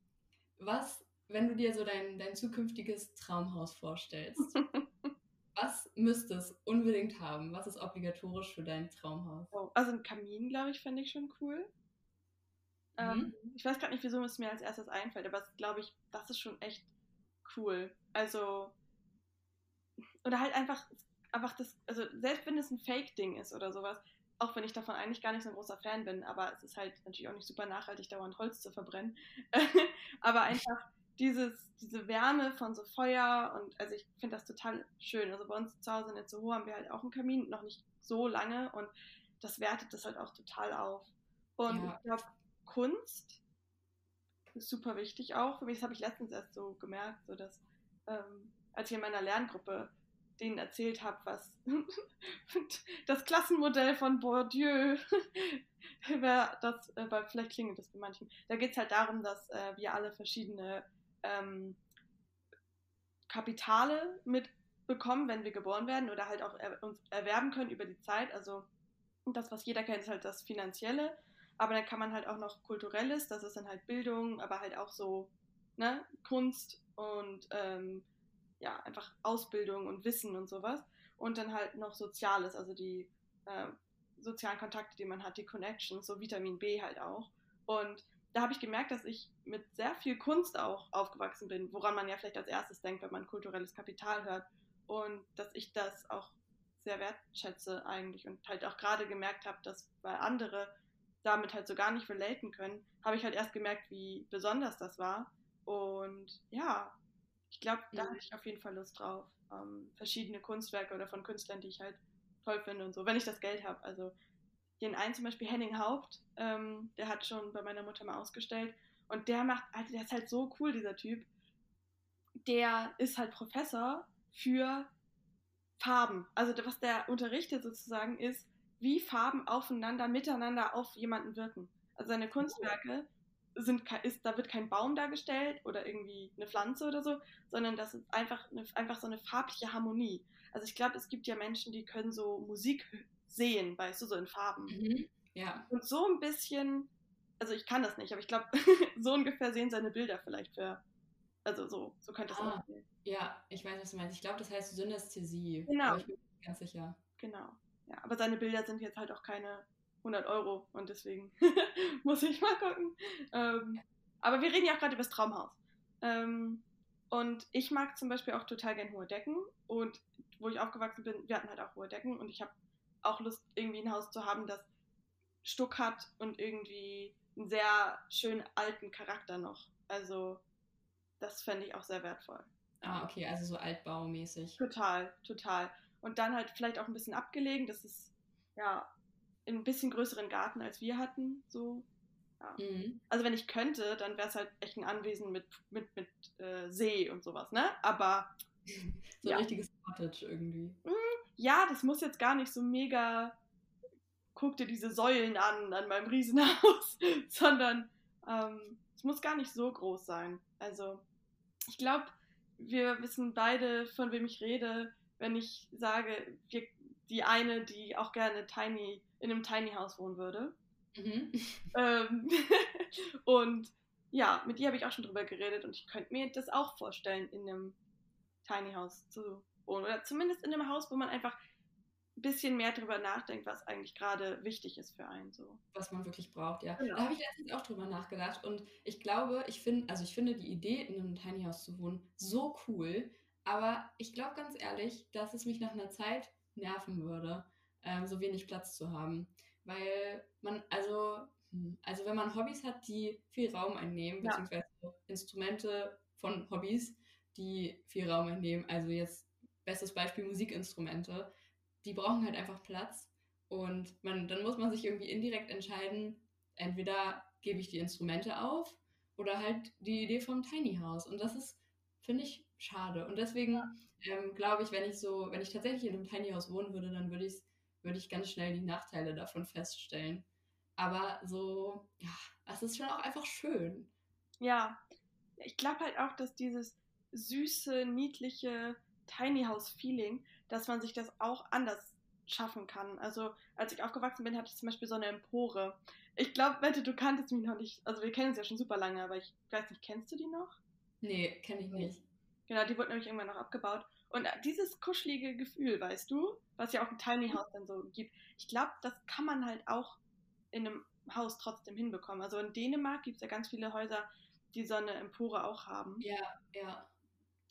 was, wenn du dir so dein, dein zukünftiges Traumhaus vorstellst, was müsste es unbedingt haben? Was ist obligatorisch für dein Traumhaus? Oh, also ein Kamin, glaube ich, fände ich schon cool. Mhm. Ähm, ich weiß gerade nicht, wieso es mir als erstes einfällt, aber glaube ich, das ist schon echt cool. Also, oder halt einfach, einfach das, also selbst wenn es ein Fake-Ding ist oder sowas, auch wenn ich davon eigentlich gar nicht so ein großer Fan bin, aber es ist halt natürlich auch nicht super nachhaltig, dauernd Holz zu verbrennen. aber einfach dieses, diese Wärme von so Feuer und also ich finde das total schön. Also bei uns zu Hause in Itzehoe haben wir halt auch einen Kamin, noch nicht so lange und das wertet das halt auch total auf. Und ja. ich glaube, Kunst ist super wichtig auch. Für mich, das habe ich letztens erst so gemerkt, so dass ähm, als ich in meiner Lerngruppe denen erzählt habe, was das Klassenmodell von Bourdieu, das, äh, vielleicht klingelt das bei manchen, da geht es halt darum, dass äh, wir alle verschiedene ähm, Kapitale mitbekommen, wenn wir geboren werden oder halt auch er, uns erwerben können über die Zeit. Also das, was jeder kennt, ist halt das Finanzielle, aber dann kann man halt auch noch Kulturelles, das ist dann halt Bildung, aber halt auch so ne, Kunst und ähm, ja, einfach Ausbildung und Wissen und sowas. Und dann halt noch Soziales, also die äh, sozialen Kontakte, die man hat, die Connections, so Vitamin B halt auch. Und da habe ich gemerkt, dass ich mit sehr viel Kunst auch aufgewachsen bin, woran man ja vielleicht als erstes denkt, wenn man kulturelles Kapital hört. Und dass ich das auch sehr wertschätze eigentlich und halt auch gerade gemerkt habe, dass weil andere damit halt so gar nicht relaten können, habe ich halt erst gemerkt, wie besonders das war. Und ja, ich glaube, da mhm. habe ich auf jeden Fall Lust drauf. Ähm, verschiedene Kunstwerke oder von Künstlern, die ich halt toll finde und so, wenn ich das Geld habe. Also den einen zum Beispiel Henning Haupt, ähm, der hat schon bei meiner Mutter mal ausgestellt und der macht, also der ist halt so cool, dieser Typ. Der ist halt Professor für Farben. Also was der unterrichtet sozusagen ist, wie Farben aufeinander, miteinander auf jemanden wirken. Also seine Kunstwerke sind, ist, da wird kein Baum dargestellt oder irgendwie eine Pflanze oder so, sondern das ist einfach, eine, einfach so eine farbliche Harmonie. Also ich glaube, es gibt ja Menschen, die können so Musik sehen, weißt du, so in Farben. Mhm. Ja. Und so ein bisschen, also ich kann das nicht, aber ich glaube, so ungefähr sehen seine Bilder vielleicht für, also so, so könnte es ah, aussehen. Ja, ich weiß, was du meinst. Ich glaube, das heißt Synästhesie. Genau. Aber ich bin ganz sicher. Genau. Ja, aber seine Bilder sind jetzt halt auch keine 100 Euro und deswegen muss ich mal gucken. Ähm, aber wir reden ja auch gerade über das Traumhaus. Ähm, und ich mag zum Beispiel auch total gern hohe Decken und wo ich aufgewachsen bin, wir hatten halt auch hohe Decken und ich habe auch Lust, irgendwie ein Haus zu haben, das Stuck hat und irgendwie einen sehr schönen alten Charakter noch. Also das fände ich auch sehr wertvoll. Ah, okay, also so altbaumäßig. Total, total. Und dann halt vielleicht auch ein bisschen abgelegen, das ist ja ein bisschen größeren Garten als wir hatten. So. Ja. Mhm. Also wenn ich könnte, dann wäre es halt echt ein Anwesen mit, mit, mit äh, See und sowas, ne? Aber. so ja. ein richtiges Cottage irgendwie. Mhm. Ja, das muss jetzt gar nicht so mega. Guck dir diese Säulen an, an meinem Riesenhaus, sondern ähm, es muss gar nicht so groß sein. Also, ich glaube, wir wissen beide, von wem ich rede, wenn ich sage, wir, die eine, die auch gerne Tiny in einem Tiny House wohnen würde. Mhm. Ähm, und ja, mit ihr habe ich auch schon drüber geredet und ich könnte mir das auch vorstellen, in einem Tiny House zu wohnen. Oder zumindest in einem Haus, wo man einfach ein bisschen mehr darüber nachdenkt, was eigentlich gerade wichtig ist für einen. So. Was man wirklich braucht, ja. Genau. Da habe ich letztens auch drüber nachgedacht. Und ich glaube, ich finde, also ich finde die Idee, in einem Tiny House zu wohnen, so cool. Aber ich glaube ganz ehrlich, dass es mich nach einer Zeit nerven würde, ähm, so wenig Platz zu haben. Weil man, also, hm, also wenn man Hobbys hat, die viel Raum einnehmen, Ja. beziehungsweise Instrumente von Hobbys, die viel Raum einnehmen, also jetzt bestes Beispiel Musikinstrumente, die brauchen halt einfach Platz und man, dann muss man sich irgendwie indirekt entscheiden, entweder gebe ich die Instrumente auf oder halt die Idee vom Tiny House und das ist, finde ich, schade und deswegen ähm, glaube ich, wenn ich so, wenn ich tatsächlich in einem Tiny House wohnen würde, dann würde ich, würde ich ganz schnell die Nachteile davon feststellen. Aber so, ja, es ist schon auch einfach schön. Ja, ich glaube halt auch, dass dieses süße, niedliche Tiny House Feeling, dass man sich das auch anders schaffen kann. Also, als ich aufgewachsen bin, hatte ich zum Beispiel so eine Empore. Ich glaube, Wette, du kanntest mich noch nicht. Also, wir kennen uns ja schon super lange, aber ich weiß nicht, kennst du die noch? Nee, kenne ich nicht. Genau, die wurde nämlich irgendwann noch abgebaut. Und dieses kuschelige Gefühl, weißt du, was ja auch ein Tiny House dann so gibt, ich glaube, das kann man halt auch in einem Haus trotzdem hinbekommen. Also in Dänemark gibt es ja ganz viele Häuser, die so eine Empore auch haben. Ja, ja.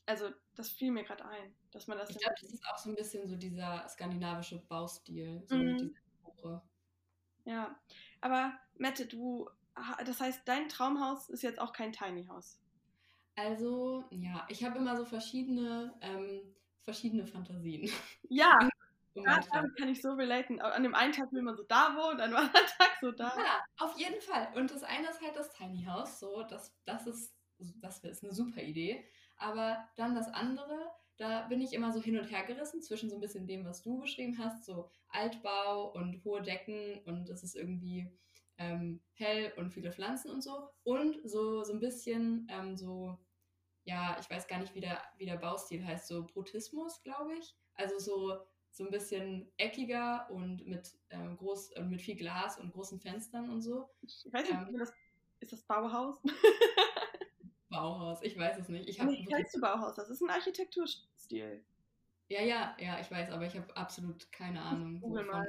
Also das fiel mir gerade ein, dass man das. Ich glaube, das ist auch so ein bisschen so dieser skandinavische Baustil, so Mhm. mit dieser Empore. Ja, aber Mette, du, das heißt, dein Traumhaus ist jetzt auch kein Tiny House. Also, ja, ich habe immer so verschiedene, ähm, verschiedene Fantasien. Ja, Traum- damit kann ich so relaten. An dem einen Tag will man so da wohnen, an dem anderen Tag so da. Ja, auf jeden Fall. Und das eine ist halt das Tiny House, so, das, das ist, das ist eine super Idee. Aber dann das andere, da bin ich immer so hin und her gerissen zwischen so ein bisschen dem, was du beschrieben hast, so Altbau und hohe Decken und es ist irgendwie ähm, hell und viele Pflanzen und so. Und so, so ein bisschen ähm, so, ja, ich weiß gar nicht, wie der, wie der Baustil heißt, so Brutismus, glaube ich. Also so, so ein bisschen eckiger und mit, ähm, groß, äh, mit viel Glas und großen Fenstern und so. Ich weiß nicht, Ähm. das, ist das Bauhaus? Bauhaus, ich weiß es nicht. Ich hab Nee, kennst du Bauhaus? Das ist ein Architekturstil. ja, ja, ja, ich weiß, aber ich habe absolut keine Ahnung Google mal.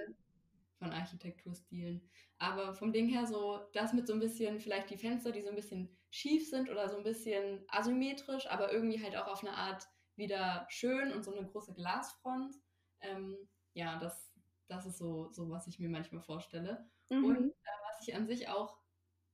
Von Architekturstilen. Aber vom Ding her so, das mit so ein bisschen, vielleicht die Fenster, die so ein bisschen schief sind oder so ein bisschen asymmetrisch, aber irgendwie halt auch auf eine Art wieder schön und so eine große Glasfront. Ähm, ja, das, das ist so, so, was ich mir manchmal vorstelle. Mhm. Und äh, was ich an sich auch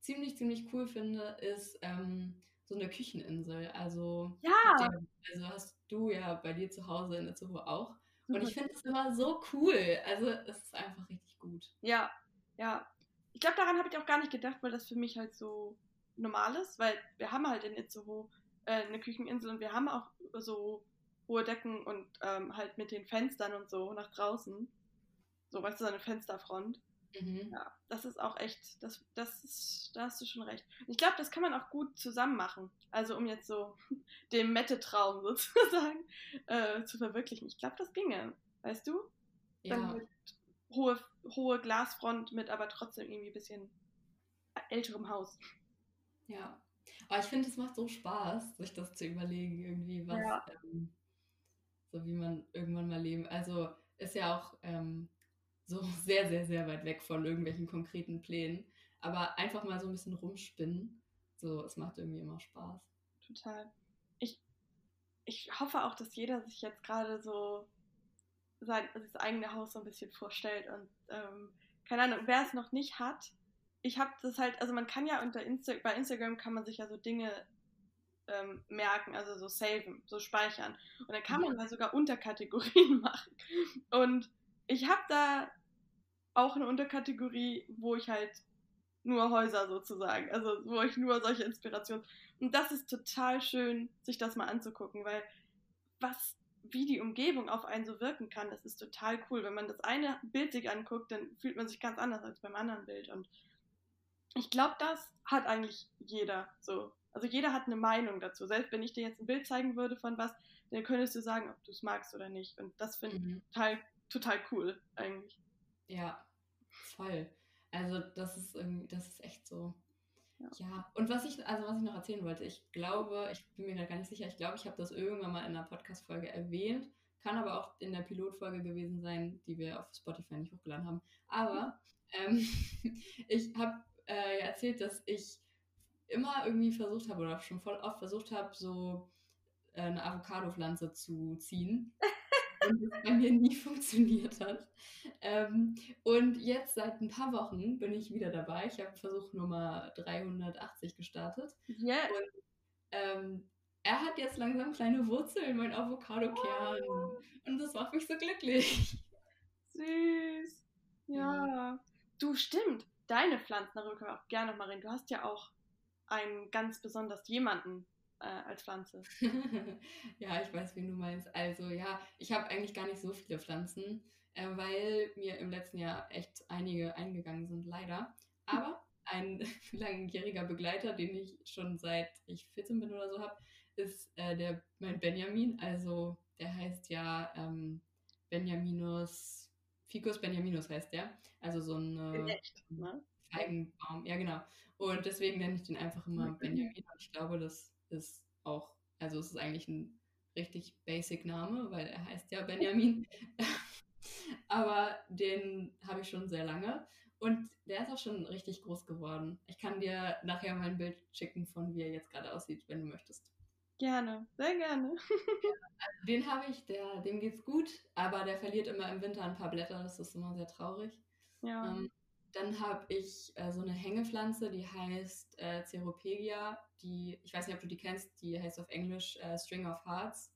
ziemlich, ziemlich cool finde, ist ähm, so eine Kücheninsel. Also, Ja. also hast du ja bei dir zu Hause in der Zoo auch. Und ich finde es immer so cool. Also es ist einfach richtig gut. Ja, ja. Ich glaube, daran habe ich auch gar nicht gedacht, weil das für mich halt so normal ist, weil wir haben halt in Itzehoe äh, eine Kücheninsel und wir haben auch so hohe Decken und ähm, halt mit den Fenstern und so nach draußen. So, weißt du, so eine Fensterfront. Mhm. Ja, das ist auch echt, das, das ist, da hast du schon recht. Ich glaube, das kann man auch gut zusammen machen. Also um jetzt so den Mette-Traum sozusagen äh, zu verwirklichen. Ich glaube, das ginge. Weißt du? Dann Ja, mit hohe, hohe Glasfront mit aber trotzdem irgendwie ein bisschen älterem Haus. ja. Aber ich finde, es macht so Spaß, sich das zu überlegen, irgendwie, was, Ja. ähm, so wie man irgendwann mal leben. Also ist ja auch ähm, so sehr, sehr, sehr weit weg von irgendwelchen konkreten Plänen. Aber einfach mal so ein bisschen rumspinnen. So, es macht irgendwie immer Spaß. Total. Ich, ich hoffe auch, dass jeder sich jetzt gerade so sein das eigene Haus so ein bisschen vorstellt und ähm, keine Ahnung, wer es noch nicht hat, ich habe das halt, also man kann ja unter Insta bei Instagram kann man sich ja so Dinge ähm, merken, also so saven, so speichern. Und dann kann man da sogar Unterkategorien machen. Und ich habe da auch eine Unterkategorie, wo ich halt nur Häuser sozusagen, also wo ich nur solche Inspirationen. Und das ist total schön, sich das mal anzugucken, weil was, wie die Umgebung auf einen so wirken kann, das ist total cool. Wenn man das eine Bild sich anguckt, dann fühlt man sich ganz anders als beim anderen Bild. Und ich glaube, das hat eigentlich jeder so. Also jeder hat eine Meinung dazu. Selbst wenn ich dir jetzt ein Bild zeigen würde von was, dann könntest du sagen, ob du es magst oder nicht. Und das finde ich Mhm. total, total cool eigentlich. Ja, voll. Also das ist irgendwie, das ist echt so. Ja. Ja, und was ich, also was ich noch erzählen wollte, ich glaube, ich bin mir da gar nicht sicher, ich glaube, ich habe das irgendwann mal in einer Podcast-Folge erwähnt, Kann aber auch in der Pilotfolge gewesen sein, die wir auf Spotify nicht hochgeladen haben. Aber ähm, ich habe äh, erzählt, dass ich immer irgendwie versucht habe oder schon voll oft versucht habe, so äh, eine Avocado-Pflanze zu ziehen. und das bei mir nie funktioniert hat. Ähm, und jetzt seit ein paar Wochen bin ich wieder dabei. Ich habe Versuch Nummer 380 gestartet. Yeah. Und ähm, er hat jetzt langsam kleine Wurzeln, mein Avocado-Kern. Oh. Und das macht mich so glücklich. Süß. Ja. ja. Du, stimmt. Deine Pflanzen, darüber können wir auch gerne nochmal reden. Du hast ja auch einen ganz besonders jemanden äh, als Pflanze. ja, ich weiß, wen du meinst. Also ja, ich habe eigentlich gar nicht so viele Pflanzen, äh, weil mir im letzten Jahr echt einige eingegangen sind, leider. Aber ein langjähriger Begleiter, den ich schon seit ich 14 bin oder so habe, ist äh, der mein Benjamin. Also der heißt ja ähm, Benjaminus, Ficus Benjaminus heißt der. Also so ein äh, ne? Feigenbaum. Ja, genau. Und deswegen nenne ich den einfach immer Benjamin. Und ich glaube, das ist auch, also es ist eigentlich ein richtig basic Name, weil er heißt ja Benjamin. Aber den habe ich schon sehr lange. Und der ist auch schon richtig groß geworden. Ich kann dir nachher mal ein Bild schicken von wie er jetzt gerade aussieht, wenn du möchtest. Gerne, sehr gerne. Den habe ich, der, dem geht's gut, aber der verliert immer im Winter ein paar Blätter, das ist immer sehr traurig. Ja. Ähm, dann habe ich äh, so eine Hängepflanze, die heißt äh, Ceropegia. Die, ich weiß nicht, ob du die kennst, die heißt auf Englisch äh, String of Hearts.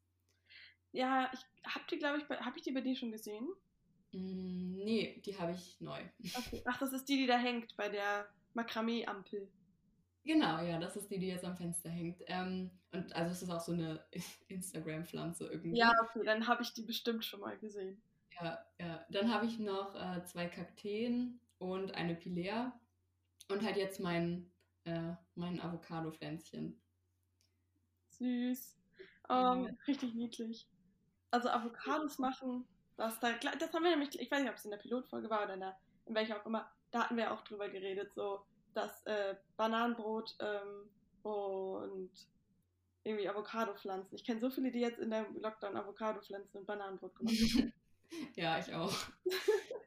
Ja, ich habe die, glaube ich, habe ich die bei dir schon gesehen? Mm, nee, die habe ich neu. Okay. Ach, das ist die, die da hängt bei der Makramee-Ampel. Genau, ja, das ist die, die jetzt am Fenster hängt. Ähm, und also es ist auch so eine Instagram-Pflanze irgendwie. Ja, okay, dann habe ich die bestimmt schon mal gesehen. Ja, ja. Dann habe ich noch äh, zwei Kakteen und eine Pilea und halt jetzt mein, äh, mein Avocado-Pflänzchen. Süß. Um, ähm, richtig niedlich. Also Avocados machen, das, da, das haben wir nämlich, ich weiß nicht, ob es in der Pilotfolge war oder in, der, in welcher auch immer, da hatten wir auch drüber geredet, so das äh, Bananenbrot ähm, und irgendwie Avocado-Pflanzen. Ich kenne so viele, die jetzt in der Lockdown Avocado-Pflanzen und Bananenbrot gemacht haben. ja, ich auch.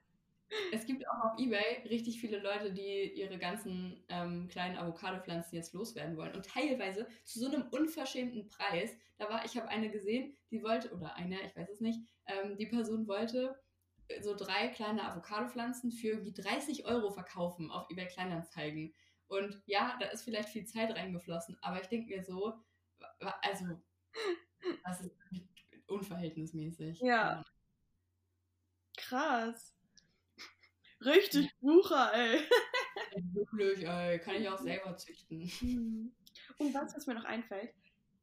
Es gibt auch auf Ebay richtig viele Leute, die ihre ganzen ähm, kleinen Avocado-Pflanzen jetzt loswerden wollen. Und teilweise zu so einem unverschämten Preis. Da war, ich habe eine gesehen, die wollte, oder eine, ich weiß es nicht, ähm, die Person wollte äh, so drei kleine Avocado-Pflanzen für irgendwie 30 Euro verkaufen auf eBay Kleinanzeigen. Und ja, da ist vielleicht viel Zeit reingeflossen, aber ich denke mir so, also, das ist unverhältnismäßig. Ja. Krass. Richtig Bucher, ey. Wirklich, ey. Kann ich auch selber züchten. Mhm. Und was, was mir noch einfällt,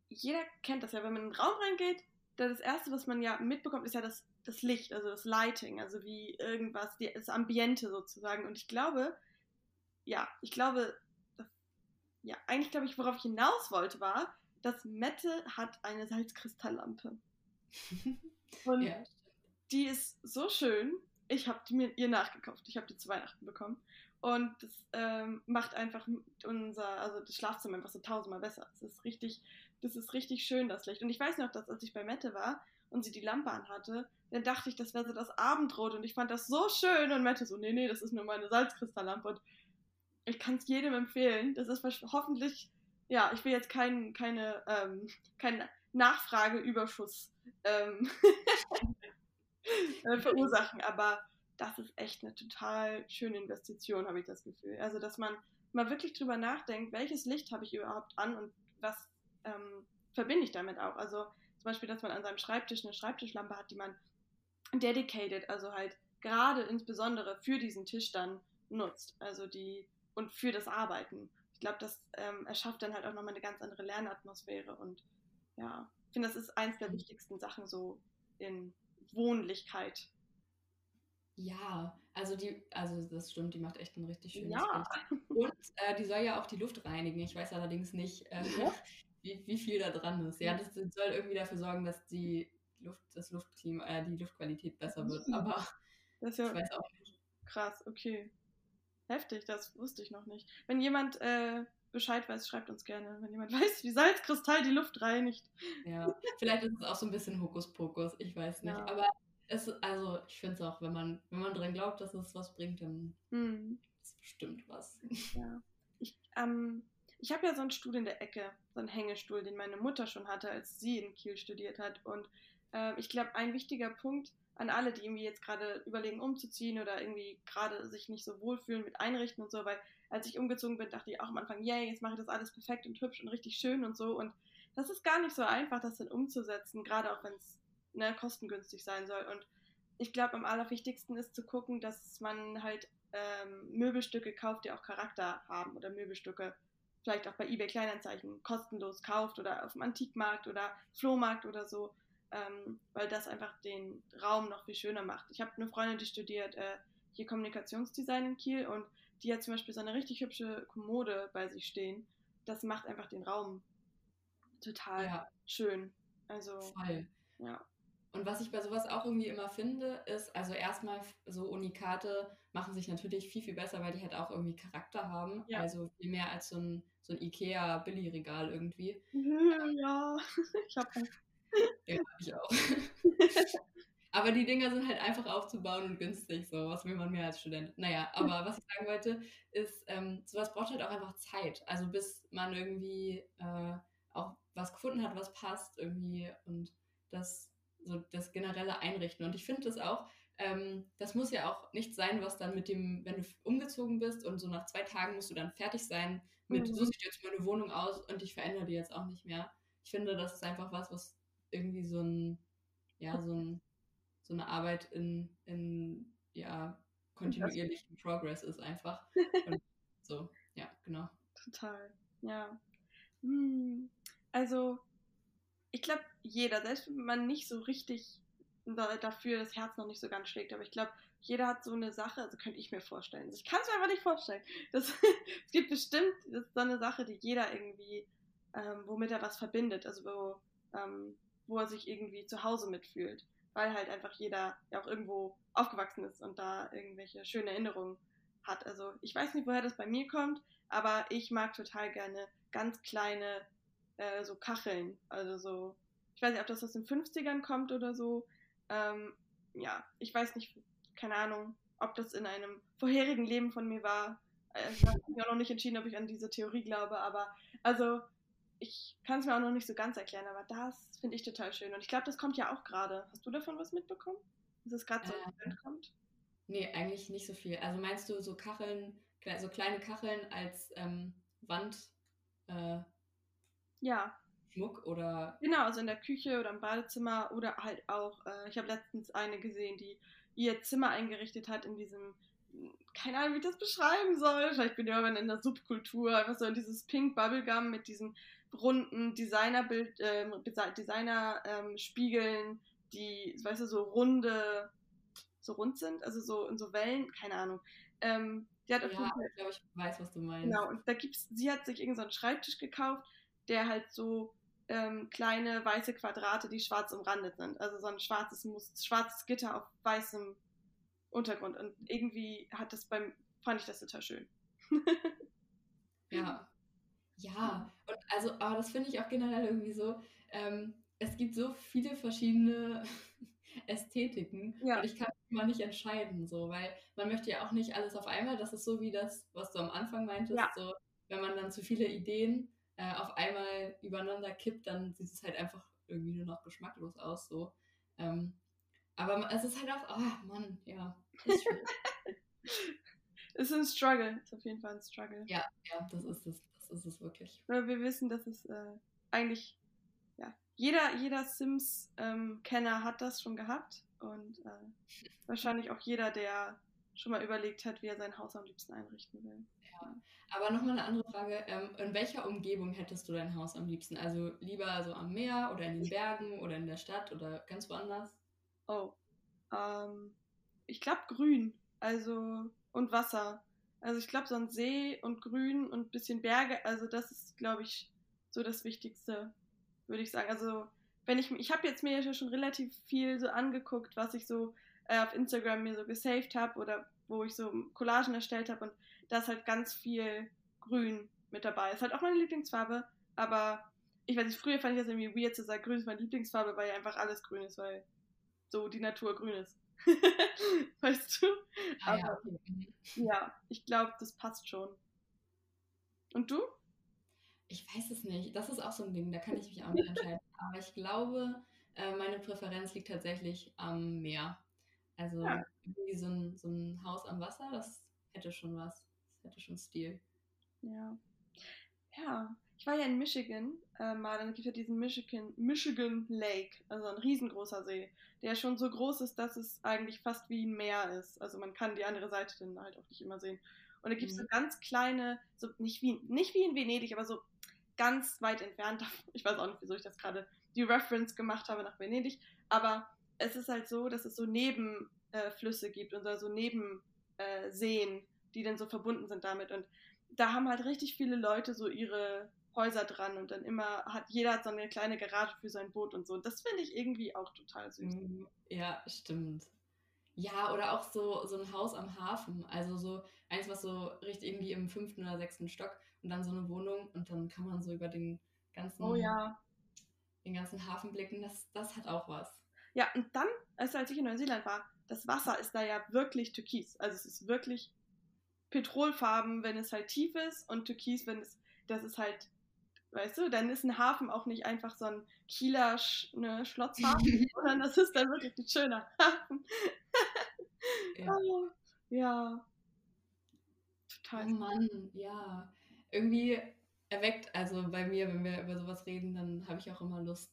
jeder kennt das ja, wenn man in den Raum reingeht, das erste, was man ja mitbekommt, ist ja das, das Licht, also das Lighting, also wie irgendwas, die, das Ambiente sozusagen. Und ich glaube, ja, ich glaube, ja, eigentlich glaube ich, worauf ich hinaus wollte, war, dass Mette hat eine Salzkristalllampe. Und ja. die ist so schön ich habe die mir ihr nachgekauft. Ich habe die zu Weihnachten bekommen. Und das ähm, macht einfach unser, also das Schlafzimmer einfach so tausendmal besser. Das ist richtig, das ist richtig schön, das Licht. Und ich weiß noch, dass als ich bei Mette war und sie die Lampe anhatte, dann dachte ich, das wäre so das Abendrot und ich fand das so schön. Und Mette so, nee, nee, das ist nur meine Salzkristalllampe. Und ich kann es jedem empfehlen. Das ist hoffentlich, ja, ich will jetzt kein, keine, ähm, keinen Nachfrageüberschuss ähm, äh, verursachen. Aber das ist echt eine total schöne Investition, habe ich das Gefühl. Also, dass man mal wirklich drüber nachdenkt, welches Licht habe ich überhaupt an und was ähm, verbinde ich damit auch. Also zum Beispiel, dass man an seinem Schreibtisch eine Schreibtischlampe hat, die man dedicated, also halt gerade insbesondere für diesen Tisch dann nutzt. Also die und für das Arbeiten. Ich glaube, das ähm, erschafft dann halt auch nochmal eine ganz andere Lernatmosphäre und ja, ich finde, das ist eins der mhm. wichtigsten Sachen so in Wohnlichkeit. Ja, also die, also das stimmt, die macht echt ein richtig schönes ja. Licht. Und äh, die soll ja auch die Luft reinigen. Ich weiß allerdings nicht, äh, ja. wie, wie viel da dran ist. Ja, das, das, soll irgendwie dafür sorgen, dass die Luft, das Luftklima, äh, die Luftqualität besser wird. Mhm. Aber das ja ich weiß auch nicht. Krass, okay. Heftig, das wusste ich noch nicht. Wenn jemand äh, Bescheid weiß, schreibt uns gerne, wenn jemand weiß, wie Salzkristall die Luft reinigt. Ja, vielleicht ist es auch so ein bisschen Hokuspokus, ich weiß nicht. Ja. Aber es, also ich finde es auch, wenn man, wenn man dran glaubt, dass es was bringt, dann hm. ist es bestimmt was. Ja. Ich, ähm, ich habe ja so einen Stuhl in der Ecke, so einen Hängestuhl, den meine Mutter schon hatte, als sie in Kiel studiert hat. Und äh, ich glaube, ein wichtiger Punkt an alle, die irgendwie jetzt gerade überlegen, umzuziehen oder irgendwie gerade sich nicht so wohlfühlen mit Einrichten und so, weil als ich umgezogen bin, dachte ich auch am Anfang, yay, jetzt mache ich das alles perfekt und hübsch und richtig schön und so. Und das ist gar nicht so einfach, das dann umzusetzen, gerade auch wenn es ne, kostengünstig sein soll. Und ich glaube, am allerwichtigsten ist zu gucken, dass man halt ähm, Möbelstücke kauft, die auch Charakter haben oder Möbelstücke vielleicht auch bei eBay Kleinanzeichen kostenlos kauft oder auf dem Antikmarkt oder Flohmarkt oder so ähm, weil das einfach den Raum noch viel schöner macht. Ich habe eine Freundin, die studiert äh, hier Kommunikationsdesign in Kiel und die hat zum Beispiel so eine richtig hübsche Kommode bei sich stehen. Das macht einfach den Raum total ja. schön. Also, Voll. ja. Und was ich bei sowas auch irgendwie immer finde, ist, also erstmal so Unikate machen sich natürlich viel, viel besser, weil die halt auch irgendwie Charakter haben. Ja. Also viel mehr als so ein, so ein Ikea-Billigregal irgendwie. Ja, ich habe ja, ich auch. aber die Dinger sind halt einfach aufzubauen und günstig, so. Was will man mehr als Student? Naja, aber was ich sagen wollte, ist, ähm, sowas braucht halt auch einfach Zeit. Also bis man irgendwie äh, auch was gefunden hat, was passt irgendwie und das, so das generelle Einrichten. Und ich finde das auch, ähm, das muss ja auch nicht sein, was dann mit dem, wenn du umgezogen bist und so nach zwei Tagen musst du dann fertig sein mit, mhm. so sieht jetzt meine Wohnung aus und ich verändere die jetzt auch nicht mehr. Ich finde, das ist einfach was, was irgendwie so ein, ja, so, ein, so eine Arbeit in, in ja, kontinuierlichen Progress ist einfach. Und so, ja, genau. Total, ja. Hm, also, ich glaube, jeder, selbst wenn man nicht so richtig dafür das Herz noch nicht so ganz schlägt, aber ich glaube, jeder hat so eine Sache, also könnte ich mir vorstellen. Ich kann es mir einfach nicht vorstellen. Das, es gibt bestimmt das ist so eine Sache, die jeder irgendwie, ähm, womit er was verbindet. Also wo, ähm, wo er sich irgendwie zu Hause mitfühlt, weil halt einfach jeder ja auch irgendwo aufgewachsen ist und da irgendwelche schönen Erinnerungen hat. Also ich weiß nicht, woher das bei mir kommt, aber ich mag total gerne ganz kleine äh, so Kacheln. Also so, ich weiß nicht, ob das aus den 50ern kommt oder so. Ähm, ja, ich weiß nicht, keine Ahnung, ob das in einem vorherigen Leben von mir war. Äh, ich habe mich auch noch nicht entschieden, ob ich an diese Theorie glaube, aber also ich kann es mir auch noch nicht so ganz erklären, aber das finde ich total schön. Und ich glaube, das kommt ja auch gerade. Hast du davon was mitbekommen? Dass es gerade so äh, kommt? Nee, eigentlich nicht so viel. Also meinst du so Kacheln, so kleine Kacheln als ähm, Wand? Äh, ja. Schmuck oder. Genau, also in der Küche oder im Badezimmer oder halt auch, äh, ich habe letztens eine gesehen, die ihr Zimmer eingerichtet hat in diesem keine Ahnung, wie ich das beschreiben soll. Vielleicht bin ich aber in der Subkultur, einfach so in dieses Pink Bubblegum mit diesen runden Designerbild, äh, Designer-Spiegeln, ähm, die, weißt du, so runde, so rund sind, also so in so Wellen, keine Ahnung. Ähm, die hat ja, ich glaube, ich weiß, was du meinst. Genau, und da gibt's, sie hat sich irgendeinen so Schreibtisch gekauft, der halt so ähm, kleine weiße Quadrate, die schwarz umrandet sind. Also so ein schwarzes, schwarzes Gitter auf weißem Untergrund. Und irgendwie hat das beim, fand ich das total schön. ja, ja, und also, aber das finde ich auch generell irgendwie so. Ähm, es gibt so viele verschiedene Ästhetiken ja. und ich kann mich mal nicht entscheiden, so, weil man möchte ja auch nicht alles auf einmal. Das ist so wie das, was du am Anfang meintest, ja. so, wenn man dann zu viele Ideen äh, auf einmal übereinander kippt, dann sieht es halt einfach irgendwie nur noch geschmacklos aus, so. Ähm, aber es ist halt auch, oh Mann, ja. Ist es ist ein Struggle, ist auf jeden Fall ein Struggle. Ja, ja, das ist es ist es wirklich. Weil wir wissen, dass es äh, eigentlich, ja, jeder, jeder Sims-Kenner ähm, hat das schon gehabt und äh, wahrscheinlich auch jeder, der schon mal überlegt hat, wie er sein Haus am liebsten einrichten will. Ja. Aber nochmal eine andere Frage. Ähm, in welcher Umgebung hättest du dein Haus am liebsten? Also lieber so am Meer oder in den Bergen oder in der Stadt oder ganz woanders? Oh, ähm, ich glaube grün. Also und Wasser. Also ich glaube, so ein See und Grün und ein bisschen Berge, also das ist, glaube ich, so das Wichtigste, würde ich sagen. Also wenn ich, ich habe jetzt mir ja schon relativ viel so angeguckt, was ich so äh, auf Instagram mir so gesaved habe oder wo ich so Collagen erstellt habe und da ist halt ganz viel Grün mit dabei. Ist halt auch meine Lieblingsfarbe, aber ich weiß nicht, früher fand ich das irgendwie weird zu sagen, grün ist meine Lieblingsfarbe, weil ja einfach alles grün ist, weil so die Natur grün ist. weißt du? Ah, ja, Aber, ja, ich glaube, das passt schon. Und du? Ich weiß es nicht. Das ist auch so ein Ding, da kann ich mich auch nicht entscheiden. Aber ich glaube, äh, meine Präferenz liegt tatsächlich am Meer. Also Ja. irgendwie so ein, so ein Haus am Wasser, das hätte schon was. Das hätte schon Stil. Ja. Ja, ich war ja in Michigan äh, mal, dann gibt es ja diesen Michigan, Michigan Lake, also ein riesengroßer See, der schon so groß ist, dass es eigentlich fast wie ein Meer ist. Also man kann die andere Seite dann halt auch nicht immer sehen. Und da gibt es so Mhm. ganz kleine, so nicht wie, nicht wie in Venedig, aber so ganz weit entfernt. Ich weiß auch nicht, wieso ich das gerade die Reference gemacht habe nach Venedig, aber es ist halt so, dass es so Nebenflüsse äh, gibt und so Nebenseen, äh, die dann so verbunden sind damit. Und da haben halt richtig viele Leute so ihre Häuser dran und dann immer hat jeder hat so eine kleine Garage für sein Boot und so. Und das finde ich irgendwie auch total süß. Mhm. Ja, stimmt. Ja, oder auch so, so ein Haus am Hafen. Also so eins, was so richtig irgendwie im fünften oder sechsten Stock und dann so eine Wohnung und dann kann man so über den ganzen, Oh ja. den ganzen Hafen blicken. Das, das hat auch was. Ja, und dann, also als ich in Neuseeland war, das Wasser ist da ja wirklich türkis. Also es ist wirklich petrolfarben, wenn es halt tief ist und türkis, wenn es, das ist halt, weißt du, dann ist ein Hafen auch nicht einfach so ein Kieler Sch ne, Schlotzhafen, sondern das ist dann wirklich ein schöner Hafen. Ja. Oh, ja. Oh Total. Mann, ja. Irgendwie erweckt, also bei mir, wenn wir über sowas reden, dann habe ich auch immer Lust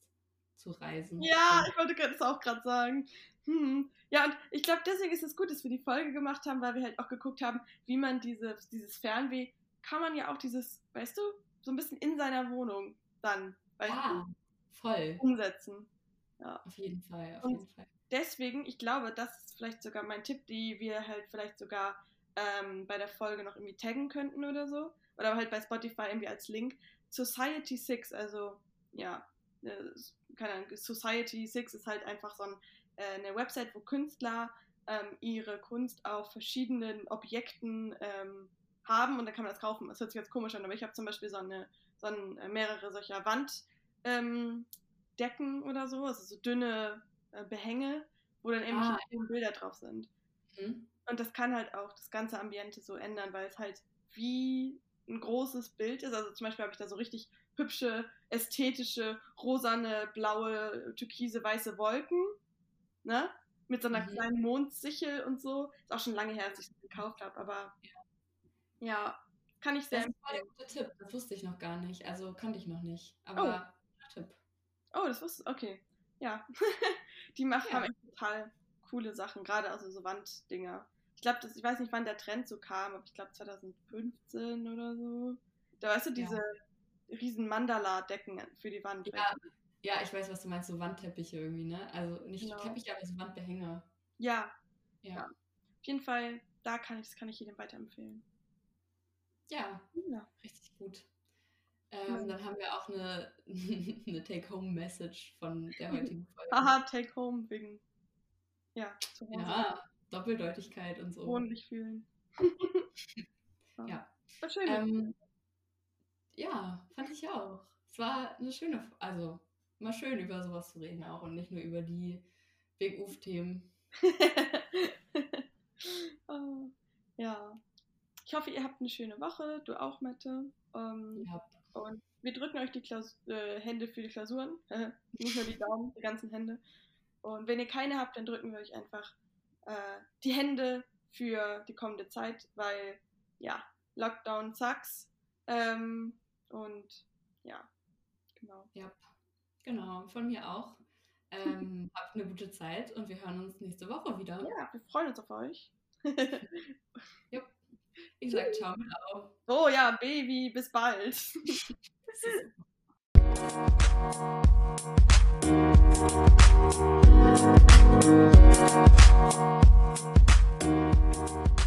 zu reisen. Ja, ich wollte das auch gerade sagen. Hm. Ja, und ich glaube, deswegen ist es gut, dass wir die Folge gemacht haben, weil wir halt auch geguckt haben, wie man diese, dieses Fernweh, kann man ja auch dieses, weißt du, so ein bisschen in seiner Wohnung dann, Ja, voll. du, umsetzen. Ja. Auf jeden Fall, auf Und- jeden Fall. Deswegen, ich glaube, das ist vielleicht sogar mein Tipp, die wir halt vielleicht sogar ähm, bei der Folge noch irgendwie taggen könnten oder so. Oder halt bei Spotify irgendwie als Link. Society 6, also ja, äh, keine Ahnung, Society 6 ist halt einfach so ein, äh, eine Website, wo Künstler ähm, ihre Kunst auf verschiedenen Objekten ähm, haben und dann kann man das kaufen. Das hört sich jetzt komisch an, aber ich habe zum Beispiel so, eine, so ein, äh, mehrere solcher Wanddecken ähm, oder so, also so dünne äh, Behänge, wo dann Ah, irgendwelche Bilder drauf sind. Mhm. Und das kann halt auch das ganze Ambiente so ändern, weil es halt wie ein großes Bild ist. Also zum Beispiel habe ich da so richtig hübsche, ästhetische, rosane, blaue, türkise, weiße Wolken, ne? Mit so einer Mhm. kleinen Mondsichel und so. Ist auch schon lange her, als ich das gekauft habe, aber ja, kann ich sehr Das voll der gute Tipp. Das wusste ich noch gar nicht. Also kannte ich noch nicht. Oh. Aber Tipp. Oh, das wusste okay. Ja. Die machen, Ja. haben echt total coole Sachen, gerade also so Wanddinger. Ich glaube, ich weiß nicht, wann der Trend so kam, aber ich glaube 2015 oder so. Da weißt du, Ja. diese riesen Mandala-Decken für die Wand. Ja, ja, ich weiß, was du meinst. So Wandteppiche irgendwie, ne? Also nicht Genau. Teppiche, aber so Wandbehänge. ja, Ja. Ja. auf jeden Fall, da kann ich, das kann ich jedem weiterempfehlen. Ja, Ja. richtig gut. Ähm. Dann haben wir auch eine, eine Take-Home-Message von der heutigen Folge. Haha, take home wegen, ja, zu Hause Ja, Doppeldeutigkeit und so. wohnlich fühlen. Ja. War schön. Ähm, ja, fand ich auch. Es war eine schöne, also mal schön über sowas zu reden auch und nicht nur über die Big Uf-Themen. oh, ja. Ich hoffe, ihr habt eine schöne Woche. Du auch, Mette. Ähm, Ja, Und wir drücken euch die Klaus äh, Hände für die Klausuren. Nicht nur die Daumen, die ganzen Hände. Und wenn ihr keine habt, dann drücken wir euch einfach äh, die Hände für die kommende Zeit, weil ja, Lockdown sucks. Ähm, und ja, genau. ja, genau, von mir auch. Ähm, habt eine gute Zeit und wir hören uns nächste Woche wieder. Ja, wir freuen uns auf euch. Ich sag ciao mit auf. Oh ja, Baby, bis bald.